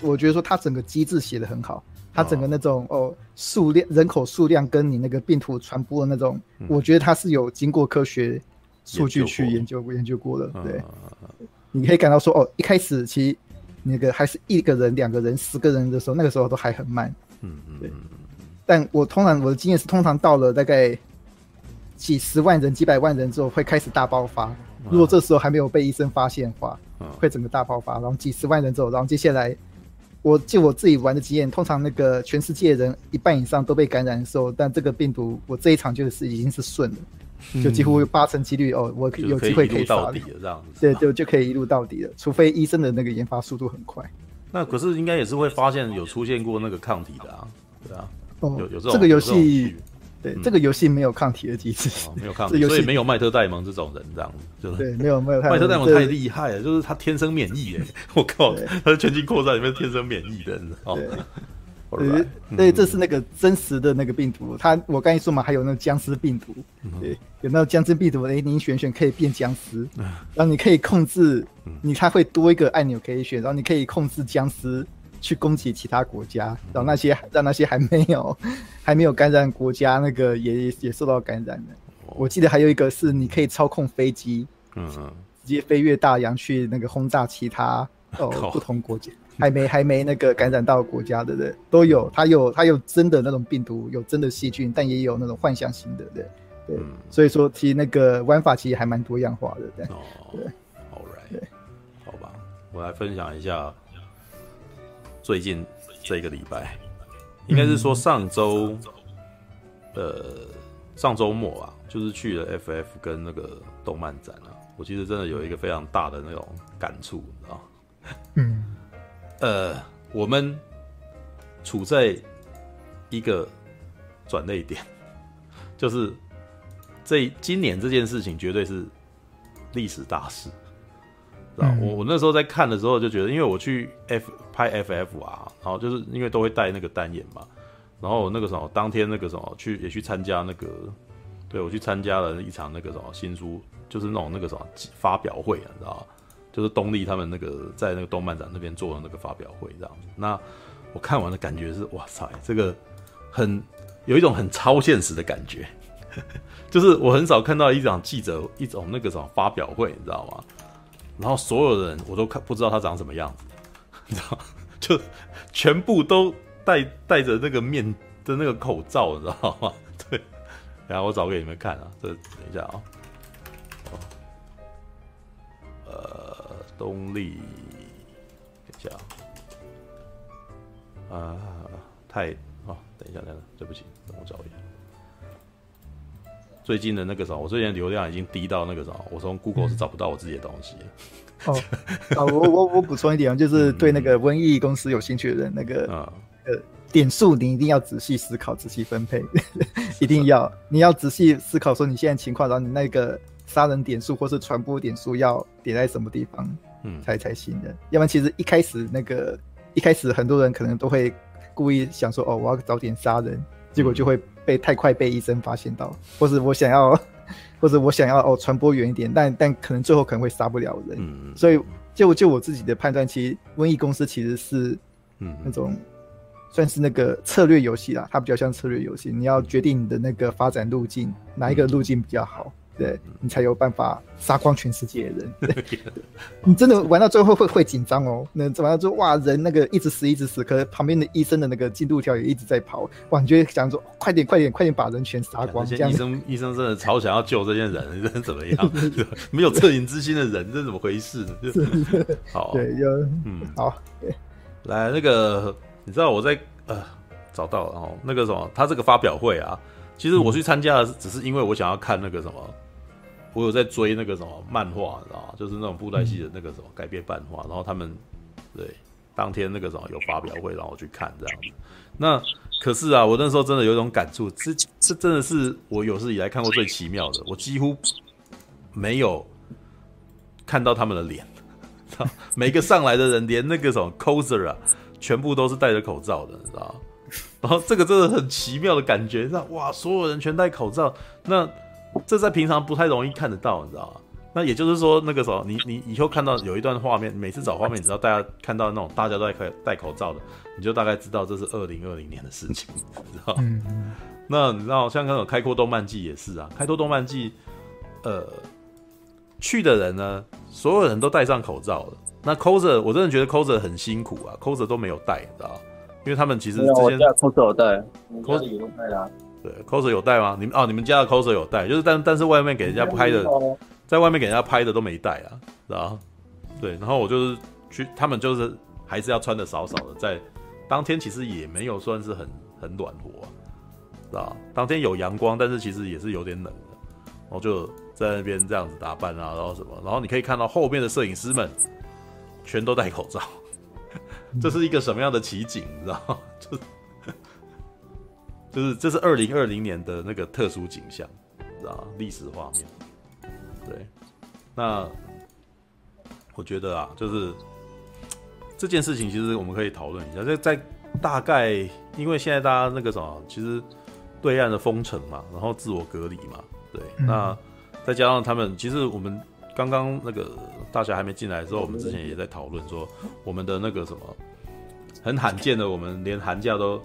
我觉得说他整个机制写的很好，他整个那种哦数量人口数量跟你那个病毒传播的那种，我觉得他是有经过科学数据去研究过。研究过的。对，你可以感到说哦，一开始其实那个还是一个人、两个人、十个人的时候，那个时候都还很慢。嗯嗯，对。但我通常我的经验是，通常到了大概几十万人、几百万人之后，会开始大爆发。如果这时候还没有被医生发现的话，会整个大爆发。然后几十万人之后，然后接下来，我就我自己玩的经验，通常那个全世界人一半以上都被感染的时候，但这个病毒我这一场就是已经是顺了，就几乎有八成几率哦，我有机会可以到底了这样子。对，就就可以一路到底了，除非医生的那个研发速度很快。那可是应该也是会发现有出现过那个抗体的啊，对啊。哦，有有这种这个游戏，对这个游戏没有抗体的机制，没有抗体，所以没有麦特戴蒙这种人这样子，就是对，没有没有。麦特戴蒙太厉害了，就是他天生免疫哎，我靠，他是全境扩散里面天生免疫的，你知道吗？对，对，这是那个真实的那个病毒，它我刚才说嘛，还有那个僵尸病毒，对，有那个僵尸病毒，哎，你选选可以变僵尸，然后你可以控制，你它会多一个按钮可以选，然后你可以控制僵尸。去攻击其他国家，然后那些让那些还没有还没有感染国家那个也也受到感染的。我记得还有一个是你可以操控飞机，嗯，直接飞越大洋去那个轰炸其他哦 不同国家还没还没那个感染到国家的人都有。它有它有真的那种病毒，有真的细菌，但也有那种幻想型的，对对。所以说其实那个玩法其实还蛮多样化的，对对。All right，对，好吧，我来分享一下。最近这个礼拜，应该是说上周，呃，上周末啊，就是去了 FF 跟那个动漫展啊。我其实真的有一个非常大的那种感触，你知道？嗯，呃，我们处在一个转捩点，就是这今年这件事情绝对是历史大事。我我那时候在看的时候就觉得，因为我去 F 拍 FF 啊，然后就是因为都会带那个单眼嘛，然后那个什么当天那个什么去也去参加那个，对我去参加了一场那个什么新书，就是那种那个什么发表会啊，你知道吗？就是东立他们那个在那个动漫展那边做的那个发表会这样子。那我看完的感觉是，哇塞，这个很有一种很超现实的感觉，就是我很少看到一场记者一种那个什么发表会，你知道吗？然后所有人我都看不知道他长什么样子，你知道，就全部都戴戴着那个面的那个口罩，你知道吗？对，然后我找给你们看啊，这等一下啊，呃，东立，等一下。啊，啊，太，啊，等一下，等一下，对不起，等我找一下。最近的那个什么，我最近流量已经低到那个什么，我从 Google 是找不到我自己的东西。哦，啊，我我我补充一点啊，就是对那个瘟疫公司有兴趣的人，那个呃点数你一定要仔细思考、仔细分配，一定要你要仔细思考说你现在情况，然后你那个杀人点数或是传播点数要点在什么地方，嗯，才才行的。要不然其实一开始那个一开始很多人可能都会故意想说，哦，我要早点杀人。结果就会被太快被医生发现到，或是我想要，或者我想要哦传播远一点，但但可能最后可能会杀不了人。嗯，所以就就我自己的判断，其实瘟疫公司其实是嗯那种算是那个策略游戏啦，它比较像策略游戏，你要决定你的那个发展路径，哪一个路径比较好。对，你才有办法杀光全世界的人。对，你真的玩到最后会会紧张哦。那玩到最后哇，人那个一直死一直死，可是旁边的医生的那个进度条也一直在跑。哇，你就会想说，快点快点快点把人全杀光。这样医生医生真的超想要救这些人，人怎么样？没有恻隐之心的人，这怎么回事呢？好，对，就嗯好。来那个，你知道我在呃找到了哦，那个什么，他这个发表会啊，其实我去参加的只是因为我想要看那个什么。我有在追那个什么漫画，你知道吗？就是那种布袋戏的那个什么改编漫画，然后他们对当天那个什么有发表会，让我去看这样子。那可是啊，我那时候真的有一种感触，这这真的是我有史以来看过最奇妙的。我几乎没有看到他们的脸，每个上来的人连那个什么 coser 啊，全部都是戴着口罩的，你知道吗？然后这个真的很奇妙的感觉，让哇，所有人全戴口罩，那。这在平常不太容易看得到，你知道吗？那也就是说，那个时候你你以后看到有一段画面，每次找画面，你知道大家看到那种大家都在戴戴口罩的，你就大概知道这是二零二零年的事情，知道？嗯。那你知道像那种开阔动漫季也是啊，开拓动漫季，呃，去的人呢，所有人都戴上口罩了。那 coser 我真的觉得 coser 很辛苦啊，coser 都没有戴，你知道？因为他们其实之前 coser 有戴，coser 也有戴啦。对，coser 有带吗？你们哦，你们家的 coser 有带，就是但但是外面给人家拍的，在外面给人家拍的都没带啊，知道？对，然后我就是去，他们就是还是要穿的少少的，在当天其实也没有算是很很暖和啊，知道？当天有阳光，但是其实也是有点冷的，然后就在那边这样子打扮啊，然后什么，然后你可以看到后面的摄影师们全都戴口罩，这是一个什么样的奇景，你知道吗？就。就是这是二零二零年的那个特殊景象，知道历史画面。对，那我觉得啊，就是这件事情，其实我们可以讨论一下。在在大概，因为现在大家那个什么，其实对岸的封城嘛，然后自我隔离嘛，对。嗯、那再加上他们，其实我们刚刚那个大侠还没进来的时候，我们之前也在讨论说，我们的那个什么很罕见的，我们连寒假都。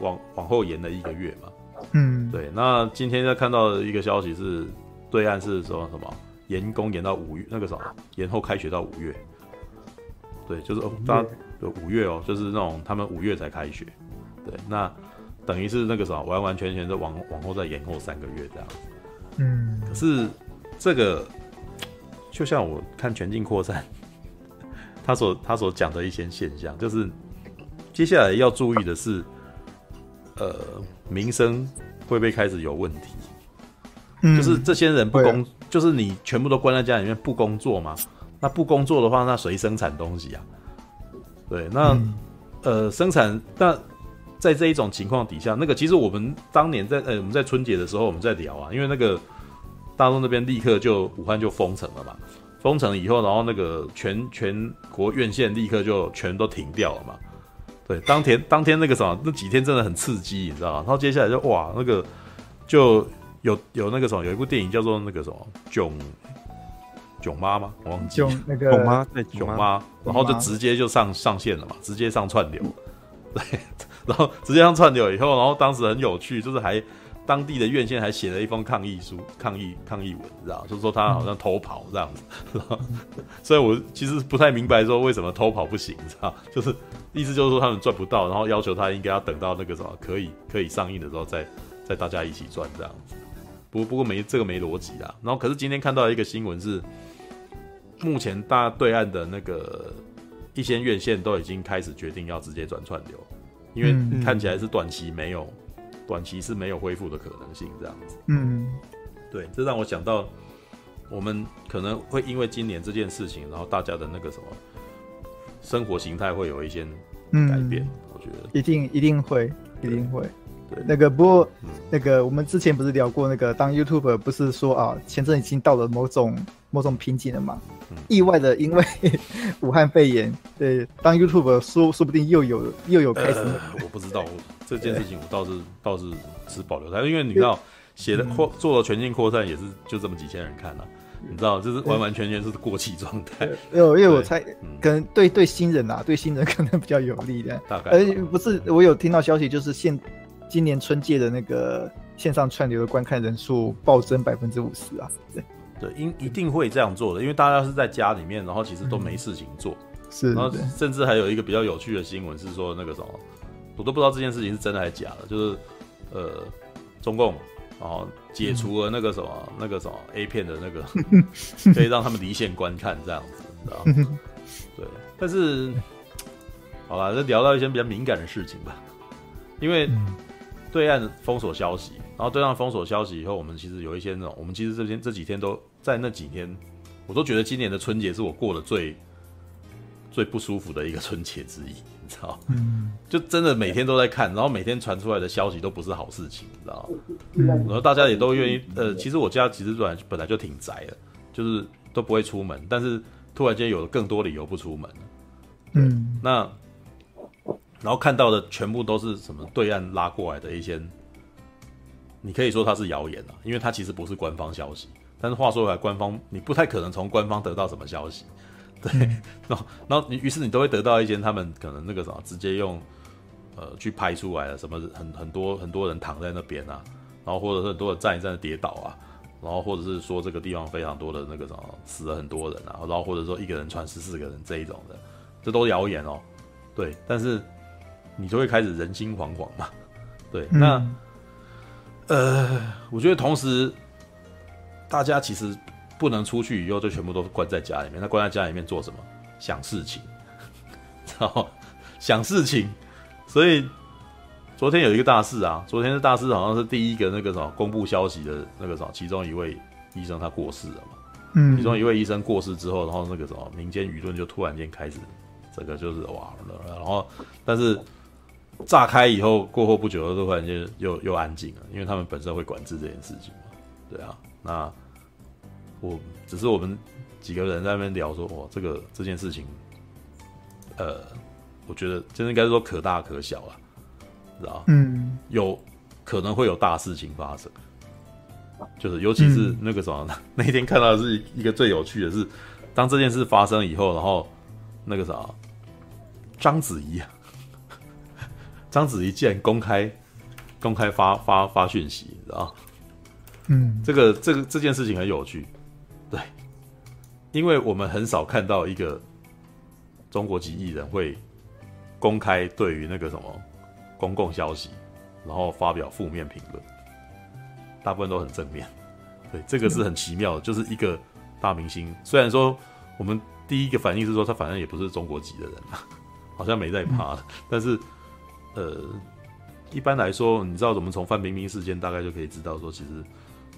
往往后延了一个月嘛，嗯，对。那今天在看到的一个消息是，对岸是说什么延工延到五月，那个什么延后开学到五月。对，就是哦，大五月哦，就是那种他们五月才开学。对，那等于是那个什么完完全全的往往后再延后三个月这样子。嗯，可是这个就像我看全境扩散，他所他所讲的一些现象，就是接下来要注意的是。呃，民生会不会开始有问题？嗯，就是这些人不工，就是你全部都关在家里面不工作嘛？那不工作的话，那谁生产东西啊？对，那、嗯、呃，生产那在这一种情况底下，那个其实我们当年在呃我们在春节的时候我们在聊啊，因为那个大陆那边立刻就武汉就封城了嘛，封城以后，然后那个全全国院线立刻就全都停掉了嘛。对，当天当天那个什么，那几天真的很刺激，你知道吗？然后接下来就哇，那个就有有那个什么，有一部电影叫做那个什么囧囧妈吗？我忘记囧那个囧妈对囧妈，然后就直接就上上线了嘛，直接上串流，对，然后直接上串流以后，然后当时很有趣，就是还。当地的院线还写了一封抗议书、抗议抗议文，知道？就是说他好像偷跑这样子，嗯、所以我其实不太明白说为什么偷跑不行，知道？就是意思就是说他们赚不到，然后要求他应该要等到那个什么可以可以上映的时候再再大家一起赚这样子。不不过没这个没逻辑啦。然后可是今天看到一个新闻是，目前大对岸的那个一些院线都已经开始决定要直接转串流，因为看起来是短期没有。短期是没有恢复的可能性，这样子。嗯，对，这让我想到，我们可能会因为今年这件事情，然后大家的那个什么生活形态会有一些改变。嗯、我觉得一定一定会，一定会。对，那个不过、嗯、那个我们之前不是聊过那个当 YouTuber 不是说啊，前阵已经到了某种某种瓶颈了嘛？嗯、意外的，因为 武汉肺炎，对，当 YouTuber 说说不定又有又有开始、呃。我不知道。这件事情我倒是倒是持保留态度，因为你知道写的扩做了全境扩散也是就这么几千人看了、啊，你知道就是完完全全是过气状态。因为因为我猜可能对对新人啊，对新人可能比较有利的。大概而不是我有听到消息，就是现今年春季的那个线上串流的观看人数暴增百分之五十啊。对对，应一定会这样做的，因为大家是在家里面，然后其实都没事情做。嗯是，然后甚至还有一个比较有趣的新闻是说，那个什么，我都不知道这件事情是真的还是假的，就是呃，中共然后解除了那个什么、嗯、那个什么 A 片的那个，可以让他们离线观看这样子，你知道吗？对，但是好吧，就聊到一些比较敏感的事情吧，因为对岸封锁消息，然后对岸封锁消息以后，我们其实有一些那种，我们其实这边这几天都在那几天，我都觉得今年的春节是我过得最。最不舒服的一个春节之一，你知道？嗯，就真的每天都在看，然后每天传出来的消息都不是好事情，你知道？嗯，然后大家也都愿意，呃，其实我家其实本来本来就挺宅的，就是都不会出门，但是突然间有了更多理由不出门。嗯，那然后看到的全部都是什么对岸拉过来的一些，你可以说它是谣言啊，因为它其实不是官方消息。但是话说回来，官方你不太可能从官方得到什么消息。对，然后，然后你于是你都会得到一些他们可能那个什么，直接用呃去拍出来的什么很很多很多人躺在那边啊，然后或者是很多人站一站的跌倒啊，然后或者是说这个地方非常多的那个什么死了很多人啊，然后或者说一个人传十四个人这一种的，这都谣言哦。对，但是你就会开始人心惶惶嘛。对，那、嗯、呃，我觉得同时大家其实。不能出去以后就全部都关在家里面。那关在家里面做什么？想事情，知道想事情。所以昨天有一个大事啊，昨天的大事好像是第一个那个什么公布消息的那个什么，其中一位医生他过世了嘛。嗯。其中一位医生过世之后，然后那个什么民间舆论就突然间开始，这个就是哇，然后但是炸开以后过后不久，就突然间又又安静了，因为他们本身会管制这件事情嘛。对啊，那。我只是我们几个人在那边聊说，哇，这个这件事情，呃，我觉得真的应该说可大可小啊，知道嗯，有可能会有大事情发生，就是尤其是那个什么，嗯、那一天看到的是一个最有趣的是，当这件事发生以后，然后那个啥，章子怡，章子怡竟然公开公开发发发讯息，你知道嗯，这个这个这件事情很有趣。对，因为我们很少看到一个中国籍艺人会公开对于那个什么公共消息，然后发表负面评论，大部分都很正面。对，这个是很奇妙的，就是一个大明星，虽然说我们第一个反应是说他反正也不是中国籍的人，好像没在怕，但是呃，一般来说，你知道，我们从范冰冰事件大概就可以知道，说其实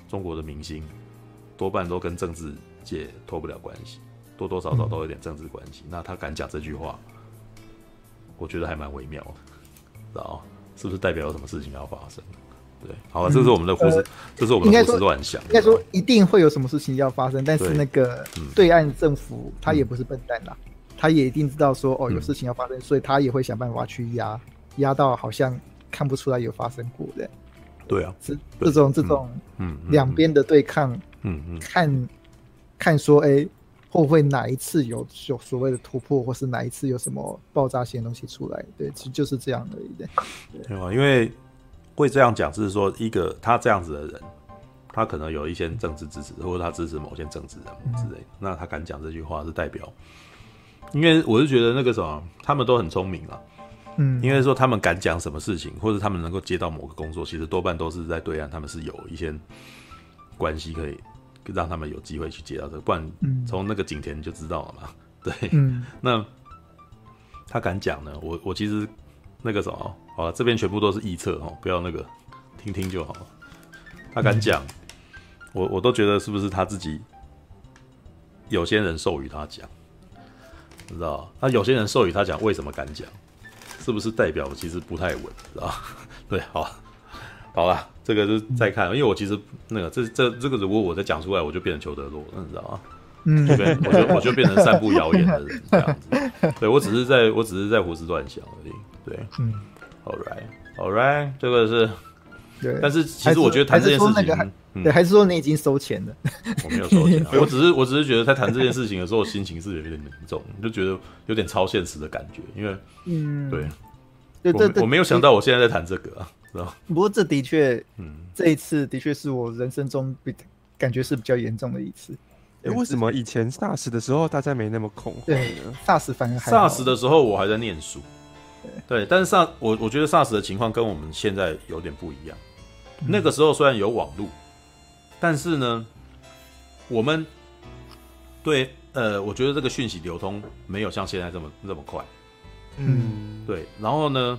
中国的明星。多半都跟政治界脱不了关系，多多少少都有点政治关系。嗯、那他敢讲这句话，我觉得还蛮微妙的，知道是不是代表有什么事情要发生？对，好了，这是我们的胡思，嗯、这是我们的胡思乱想。应该说，说一定会有什么事情要发生，但是那个对岸政府他也不是笨蛋啦，嗯、他也一定知道说哦有事情要发生，嗯、所以他也会想办法去压压到好像看不出来有发生过的。对啊，这这种这种嗯两边的对抗。嗯嗯，看，看说，哎、欸，会不会哪一次有有所谓的突破，或是哪一次有什么爆炸性的东西出来？对，其实就是这样而已。对，对啊，因为会这样讲，就是说，一个他这样子的人，他可能有一些政治支持，或者他支持某些政治人物之类的，嗯、那他敢讲这句话，是代表，因为我是觉得那个什么，他们都很聪明啊。嗯，因为说他们敢讲什么事情，或者他们能够接到某个工作，其实多半都是在对岸，他们是有一些关系可以。让他们有机会去接到这个，不然从那个景田就知道了嘛。对，嗯、那他敢讲呢？我我其实那个什么，好了，这边全部都是臆测哦，不要那个听听就好。他敢讲，嗯、我我都觉得是不是他自己有些人授予他讲，你知道？那有些人授予他讲，为什么敢讲？是不是代表其实不太稳？啊？对，好。好了，这个就再看，因为我其实那个这这这个如果我再讲出来，我就变成裘德洛了，你知道吗？嗯，就变我就我就变成散布谣言的人 这样子。对，我只是在我只是在胡思乱想而已。对，嗯，All right。All right，这个是。对，但是其实我觉得谈这件事情，那个嗯、对，还是说你已经收钱了？我没有收钱、啊，我只是我只是觉得在谈这件事情的时候，心情是有点凝重，就觉得有点超现实的感觉，因为嗯，对，对对对，我没有想到我现在在谈这个啊，知道不过这的确，嗯，这一次的确是我人生中比感觉是比较严重的一次。哎，为什么以前 SARS 的时候大家没那么恐慌？对，SARS 反而还 SARS 的时候我还在念书。对，但是 SARS 我我觉得 SARS 的情况跟我们现在有点不一样。嗯、那个时候虽然有网络，但是呢，我们对呃，我觉得这个讯息流通没有像现在这么这么快。嗯，对。然后呢，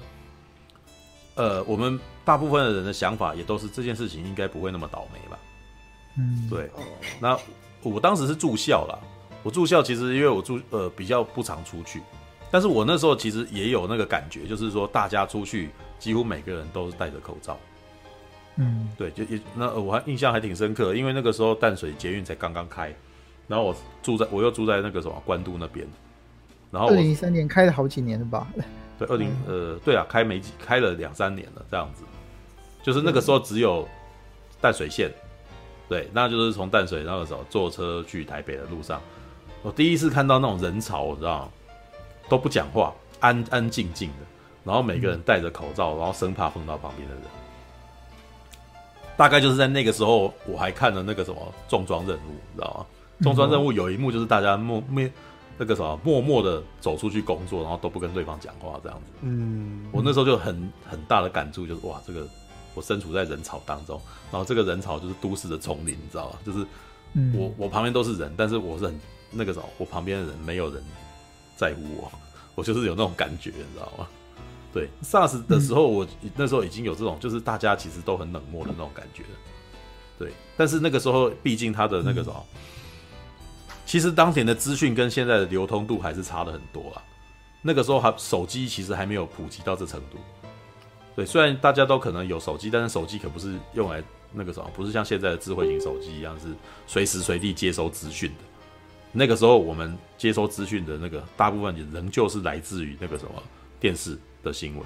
呃，我们大部分的人的想法也都是这件事情应该不会那么倒霉吧。嗯，对。那我当时是住校啦，我住校其实因为我住呃比较不常出去。但是我那时候其实也有那个感觉，就是说大家出去几乎每个人都是戴着口罩。嗯，对，就也那我还印象还挺深刻，因为那个时候淡水捷运才刚刚开，然后我住在我又住在那个什么关渡那边，然后二零一三年开了好几年了吧？对，二零呃对啊，开没几开了两三年了这样子，就是那个时候只有淡水线，对，那就是从淡水那个时候坐车去台北的路上，我第一次看到那种人潮，我知道吗？都不讲话，安安静静的，然后每个人戴着口罩，然后生怕碰到旁边的人。大概就是在那个时候，我还看了那个什么重装任务，你知道吗？重装任务有一幕就是大家默默那个什么默默的走出去工作，然后都不跟对方讲话这样子。嗯，我那时候就很很大的感触，就是哇，这个我身处在人潮当中，然后这个人潮就是都市的丛林，你知道吗？就是我我旁边都是人，但是我是很那个什么，我旁边的人没有人。在乎我，我就是有那种感觉，你知道吗？对，SARS 的时候，我那时候已经有这种，就是大家其实都很冷漠的那种感觉了。对，但是那个时候，毕竟它的那个什么，其实当前的资讯跟现在的流通度还是差的很多啊。那个时候还手机其实还没有普及到这程度。对，虽然大家都可能有手机，但是手机可不是用来那个什么，不是像现在的智慧型手机一样是随时随地接收资讯的。那个时候，我们接收资讯的那个大部分也仍旧是来自于那个什么电视的新闻，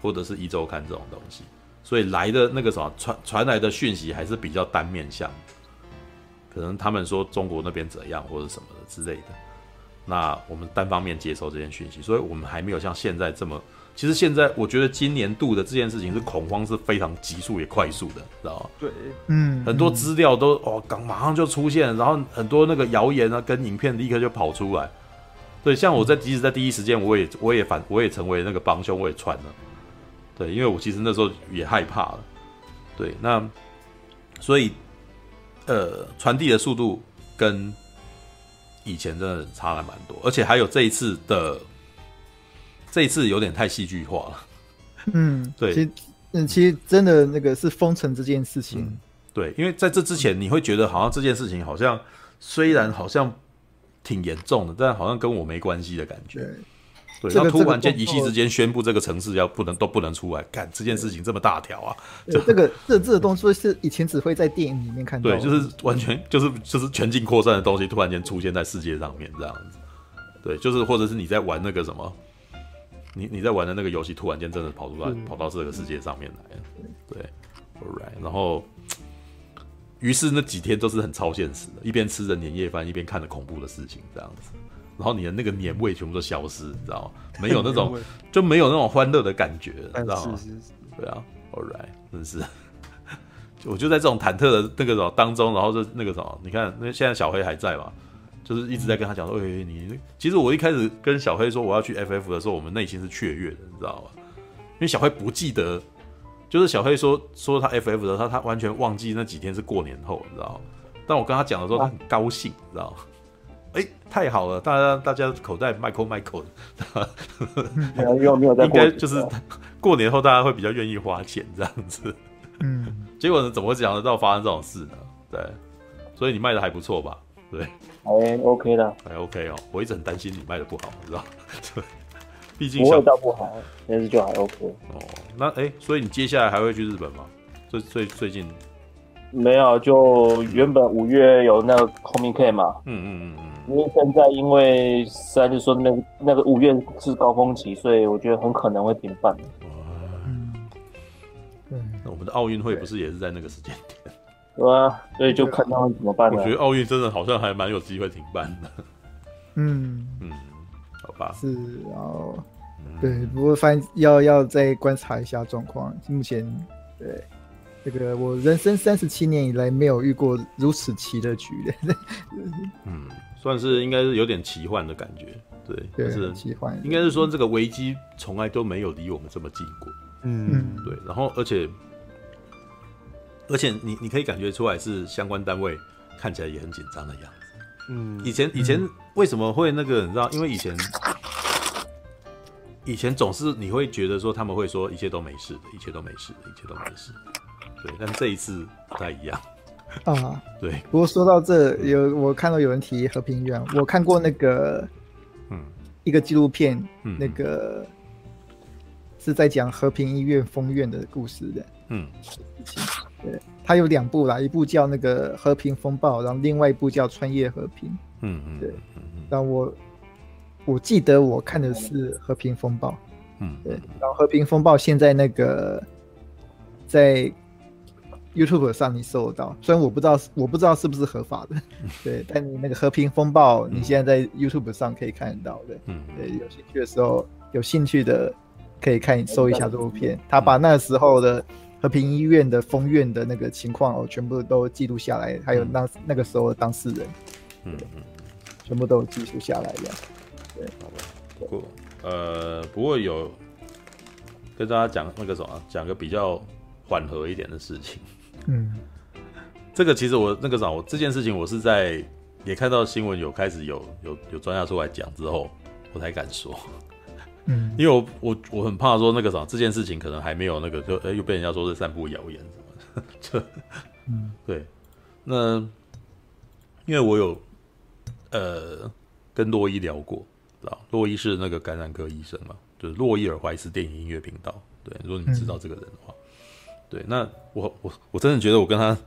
或者是一周刊这种东西，所以来的那个什么传传来的讯息还是比较单面向，可能他们说中国那边怎样或者什么的之类的，那我们单方面接收这件讯息，所以我们还没有像现在这么。其实现在我觉得今年度的这件事情是恐慌是非常急速也快速的，知道吗？对，嗯，很多资料都哦刚马上就出现，然后很多那个谣言啊跟影片立刻就跑出来。对，像我在即使在第一时间，我也我也反我也成为那个帮凶，我也传了。对，因为我其实那时候也害怕了。对，那所以呃传递的速度跟以前真的差了蛮多，而且还有这一次的。这一次有点太戏剧化了，嗯，对，其实，嗯，其实真的那个是封城这件事情，嗯，对，因为在这之前你会觉得好像这件事情好像虽然好像挺严重的，但好像跟我没关系的感觉，对，然后突然间一夕之间宣布这个城市要不能都不能出来，干这件事情这么大条啊，就这个这这个东西是以前只会在电影里面看到，对，就是完全就是就是全境扩散的东西突然间出现在世界上面这样子，对，就是或者是你在玩那个什么。你你在玩的那个游戏，突然间真的跑出来，跑到这个世界上面来了，对，Alright，然后，于是那几天都是很超现实的，一边吃着年夜饭，一边看着恐怖的事情，这样子，然后你的那个年味全部都消失，你知道吗？没有那种 就没有那种欢乐的感觉，你知道吗？对啊，Alright，真是，我就在这种忐忑的那个什么当中，然后就那个什么，你看，那现在小黑还在嘛？就是一直在跟他讲说，哎、欸，你其实我一开始跟小黑说我要去 FF 的时候，我们内心是雀跃的，你知道吗？因为小黑不记得，就是小黑说说他 FF 的时候，他他完全忘记那几天是过年后，你知道吗？但我跟他讲的时候，他很高兴，你知道吗？哎、欸，太好了，大家大家口袋 Michael Michael，没有没有在，应该就是过年后大家会比较愿意花钱这样子。嗯，结果呢，怎么会想得到发生这种事呢？对，所以你卖的还不错吧？对。还 OK 的，还 OK 哦。我一直很担心你卖的不好，你知道？毕竟不会到不好，但是就还 OK。哦，那哎、欸，所以你接下来还会去日本吗？最最最近没有，就原本五月有那个 Comic-Con 嘛。嗯嗯嗯嗯。因为现在因为实在就是说那个那个五月是高峰期，所以我觉得很可能会停办。嗯，那我们的奥运会不是也是在那个时间点？对啊，所以就看他们怎么办。我觉得奥运真的好像还蛮有机会停办的。嗯 嗯，好吧。是，然后、嗯、对，不过反正要要再观察一下状况。目前对这个我人生三十七年以来没有遇过如此奇的局的。嗯，算是应该是有点奇幻的感觉。对，对是奇幻。应该是说这个危机从来都没有离我们这么近过。嗯，对。然后而且而且你你可以感觉出来是相关单位看起来也很紧张的样子。嗯，以前以前为什么会那个？你知道，因为以前以前总是你会觉得说他们会说一切都没事的，一切都没事的，一切都没事。对，但这一次不太一样啊。对。不过说到这，有我看到有人提和平医院，我看过那个。嗯，一个纪录片，嗯，那个是在讲和平医院封院的故事的，嗯，对，它有两部啦，一部叫那个《和平风暴》，然后另外一部叫《穿越和平》，嗯嗯，对，然后我我记得我看的是《和平风暴》，嗯，对，然后《和平风暴》现在那个在。YouTube 上你搜得到，虽然我不知道我不知道是不是合法的，对，但你那个和平风暴，你现在在 YouTube 上可以看得到的，嗯，对，有兴趣的时候，有兴趣的可以看搜一下这部片，他把那时候的和平医院的封院的那个情况哦，全部都记录下来，还有那那个时候的当事人，嗯嗯，全部都有记录下来的，对，好吧，不过呃，不过有跟大家讲那个什么，讲个比较缓和一点的事情。嗯，这个其实我那个啥，我这件事情我是在也看到新闻有开始有有有专家出来讲之后，我才敢说。嗯，因为我我我很怕说那个啥，这件事情可能还没有那个，就哎又被人家说是散布谣言什么的。这嗯，对。那因为我有呃跟洛伊聊过，知道洛伊是那个感染科医生嘛，就是洛伊尔怀斯电影音乐频道。对，如果你知道这个人的话。嗯对，那我我我真的觉得我跟他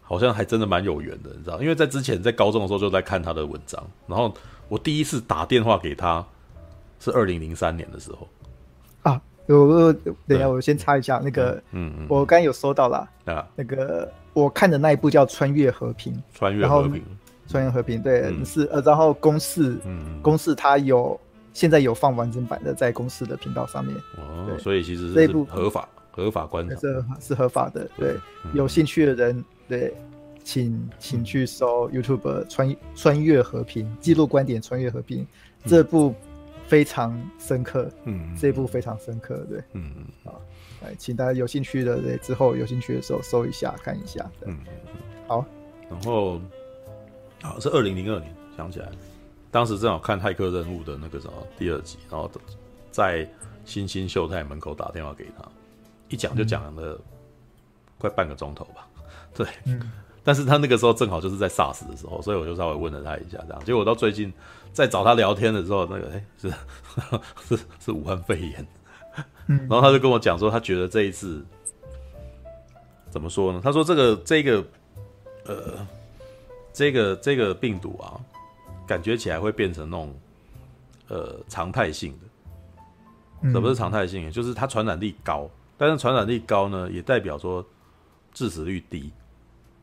好像还真的蛮有缘的，你知道？因为在之前在高中的时候就在看他的文章，然后我第一次打电话给他是二零零三年的时候。啊。我我等一下，我先插一下那个，嗯嗯，我刚有收到啦啊，那个我看的那一部叫《穿越和平》，穿越和平，穿越和平，对，嗯、是呃，然后公式，嗯，公式它有现在有放完整版的在公式的频道上面，哦，所以其实这部合法。合法观赏。是是合法的，对，嗯、有兴趣的人，对，请请去搜 YouTube 穿穿越和平记录观点穿越和平，嗯、这部非常深刻，嗯，这部非常深刻，对，嗯嗯，好，来，请大家有兴趣的，对，之后有兴趣的时候搜一下看一下，嗯嗯，好，然后，好是二零零二年想起来，当时正好看《骇客任务》的那个什么第二集，然后在新星秀泰门口打电话给他。一讲就讲了快半个钟头吧，对，嗯，但是他那个时候正好就是在 SARS 的时候，所以我就稍微问了他一下，这样，结果到最近在找他聊天的时候，那个哎、欸、是是是武汉肺炎，嗯，然后他就跟我讲说，他觉得这一次怎么说呢？他说这个这个呃这个这个病毒啊，感觉起来会变成那种呃常态性的，什么是常态性的？就是它传染力高。但是传染力高呢，也代表说致死率低，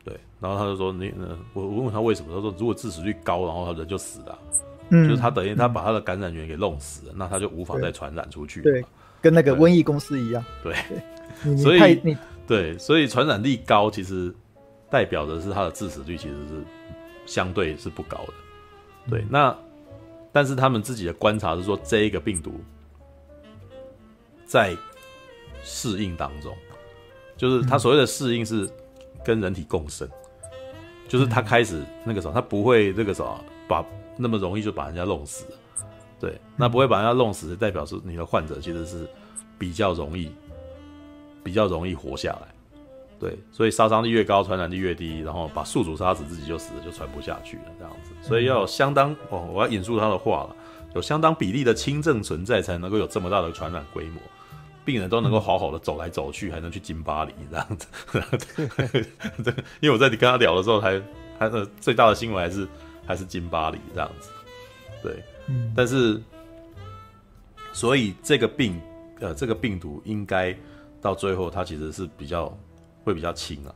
对。然后他就说：“你，我我问他为什么？他说如果致死率高，然后他人就死了，嗯，就是他等于他把他的感染源给弄死了，嗯、那他就无法再传染出去。对，跟那个瘟疫公司一样。对，对所以对，所以传染力高其实代表的是他的致死率其实是相对是不高的。对，嗯、那但是他们自己的观察是说，这一个病毒在适应当中，就是他所谓的适应是跟人体共生，就是他开始那个时候，他不会那个什么把那么容易就把人家弄死，对，那不会把人家弄死，代表是你的患者其实是比较容易，比较容易活下来，对，所以杀伤力越高，传染力越低，然后把宿主杀死自己就死了，就传不下去了这样子，所以要有相当哦，我要引述他的话了，有相当比例的轻症存在，才能够有这么大的传染规模。病人都能够好好的走来走去，还能去金巴黎这样子。对，因为我在你跟他聊的时候还，还还呃最大的新闻还是还是金巴黎这样子。对，嗯，但是所以这个病呃这个病毒应该到最后它其实是比较会比较轻啊，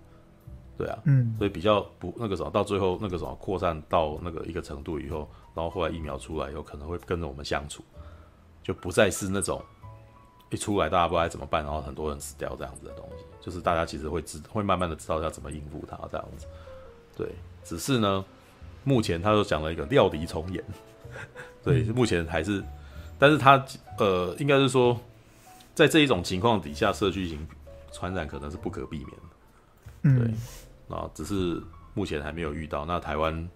对啊，嗯，所以比较不那个什么，到最后那个什么扩散到那个一个程度以后，然后后来疫苗出来以后，可能会跟着我们相处，就不再是那种一出来大家不知道该怎么办，然后很多人死掉这样子的东西，就是大家其实会知会慢慢的知道要怎么应付它这样子，对，只是呢，目前他就讲了一个料敌从严，对，目前还是，但是他呃，应该是说。在这一种情况底下，社区型传染可能是不可避免的。嗯，对，啊，只是目前还没有遇到。那台湾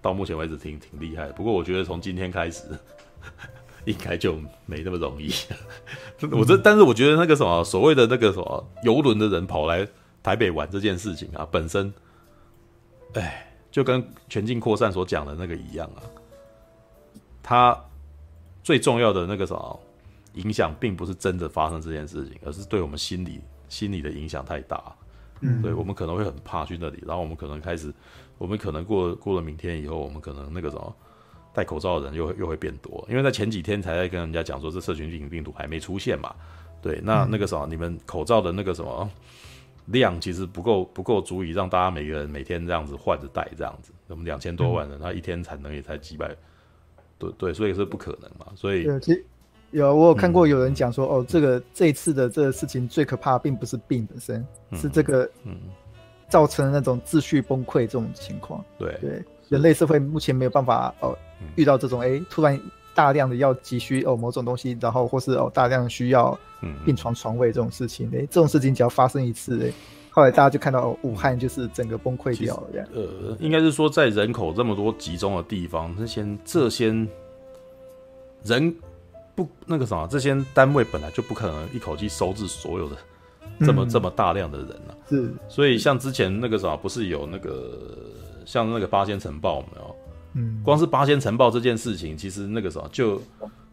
到目前为止挺挺厉害的，不过我觉得从今天开始，应该就没那么容易。我这，但是我觉得那个什么所谓的那个什么游轮的人跑来台北玩这件事情啊，本身，哎，就跟全境扩散所讲的那个一样啊，它最重要的那个什么。影响并不是真的发生这件事情，而是对我们心理心理的影响太大。嗯，对，我们可能会很怕去那里，然后我们可能开始，我们可能过了过了明天以后，我们可能那个什么戴口罩的人又会又会变多，因为在前几天才在跟人家讲说这社群病病毒还没出现嘛。对，那那个什么，你们口罩的那个什么量其实不够不够足以让大家每个人每天这样子换着戴这样子，我们两千多万人，他一天产能也才几百，对对，所以是不可能嘛，所以。有，我有看过有人讲说，嗯、哦，这个这一次的这个事情最可怕，并不是病本身，嗯、是这个，嗯，造成那种秩序崩溃这种情况。对对，人类社会目前没有办法哦，遇到这种哎、欸，突然大量的要急需哦某种东西，然后或是哦大量需要病床床位这种事情，哎、欸，这种事情只要发生一次，哎，后来大家就看到、哦、武汉就是整个崩溃掉了这样。呃，应该是说在人口这么多集中的地方，这些这些人。不，那个什么，这些单位本来就不可能一口气收治所有的这么、嗯、这么大量的人了、啊。是，所以像之前那个什么，不是有那个像那个八仙城爆没有？嗯，光是八仙尘爆这件事情，其实那个时候就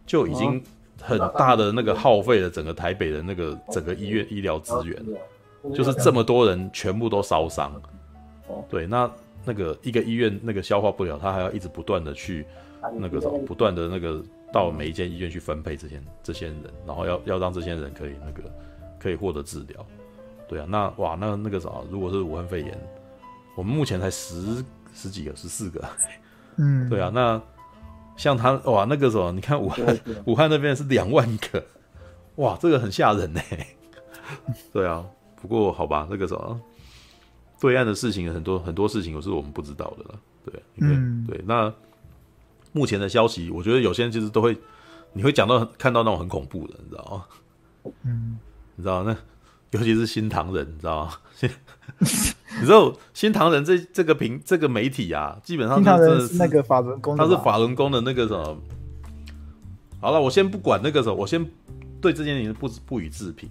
就已经很大的那个耗费了整个台北的那个整个医院医疗资源，就是这么多人全部都烧伤。对，那那个一个医院那个消化不了，他还要一直不断的去那个什么，不断的那个。到每一间医院去分配这些这些人，然后要要让这些人可以那个可以获得治疗，对啊，那哇那那个啥，如果是武汉肺炎，我们目前才十十几个十四个，嗯，对啊，那像他哇那个什么，你看武汉 武汉那边是两万个，哇这个很吓人呢，对啊，不过好吧，那个什么对岸的事情很多很多事情都是我们不知道的了，对，嗯，对那。目前的消息，我觉得有些人其实都会，你会讲到看到那种很恐怖的，你知道吗？嗯，你知道那，尤其是新唐人，你知道吗？你知道新唐人这这个平这个媒体啊，基本上是，是那个法轮功，他是法轮功的那个什么。好了，我先不管那个什么，我先对这件事情不不予置评，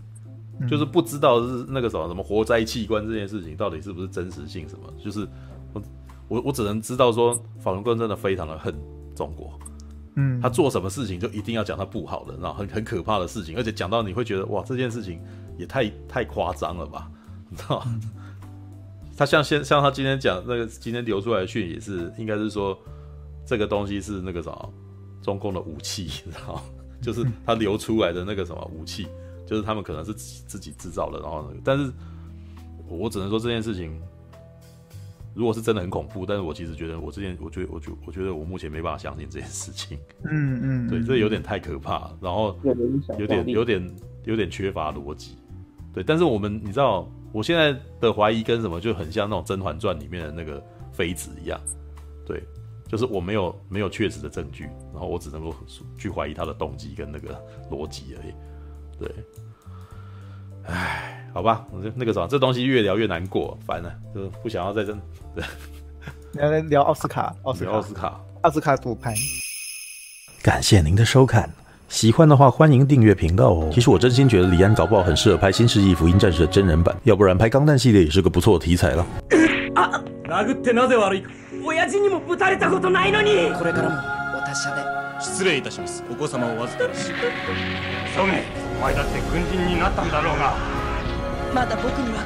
嗯、就是不知道是那个什么什么活摘器官这件事情到底是不是真实性什么，就是我我我只能知道说法轮功真的非常的恨。中国，嗯，他做什么事情就一定要讲他不好的，然后很很可怕的事情，而且讲到你会觉得哇，这件事情也太太夸张了吧，你知道？嗯、他像现像他今天讲那个今天流出来的讯也是，应该是说这个东西是那个什么中共的武器，你知道？就是他流出来的那个什么武器，就是他们可能是自己自己制造的，然后那个，但是我只能说这件事情。如果是真的很恐怖，但是我其实觉得，我之前我觉得，我觉我觉得我目前没办法相信这件事情。嗯嗯，对，这有点太可怕，然后有点有点有点缺乏逻辑。对，但是我们你知道，我现在的怀疑跟什么就很像那种《甄嬛传》里面的那个妃子一样。对，就是我没有没有确实的证据，然后我只能够去怀疑他的动机跟那个逻辑而已。对，唉。好吧，我就那个什么，这东西越聊越难过，烦了，就不想要再这。聊聊奥斯卡，奥斯卡，奥斯卡，奥斯卡赌盘。感谢您的收看，喜欢的话欢迎订阅频道哦。其实我真心觉得李安搞不好很适合拍《新世纪福音战士》的真人版，要不然拍钢弹系列也是个不错的题材了。啊！殴ってなぜ悪い？亲父にもぶたれたことないのに。これからもお达者で。失礼いたします。お子様お预かりし。ソゲ、お前だって军人になったんだろうが。まだ仆には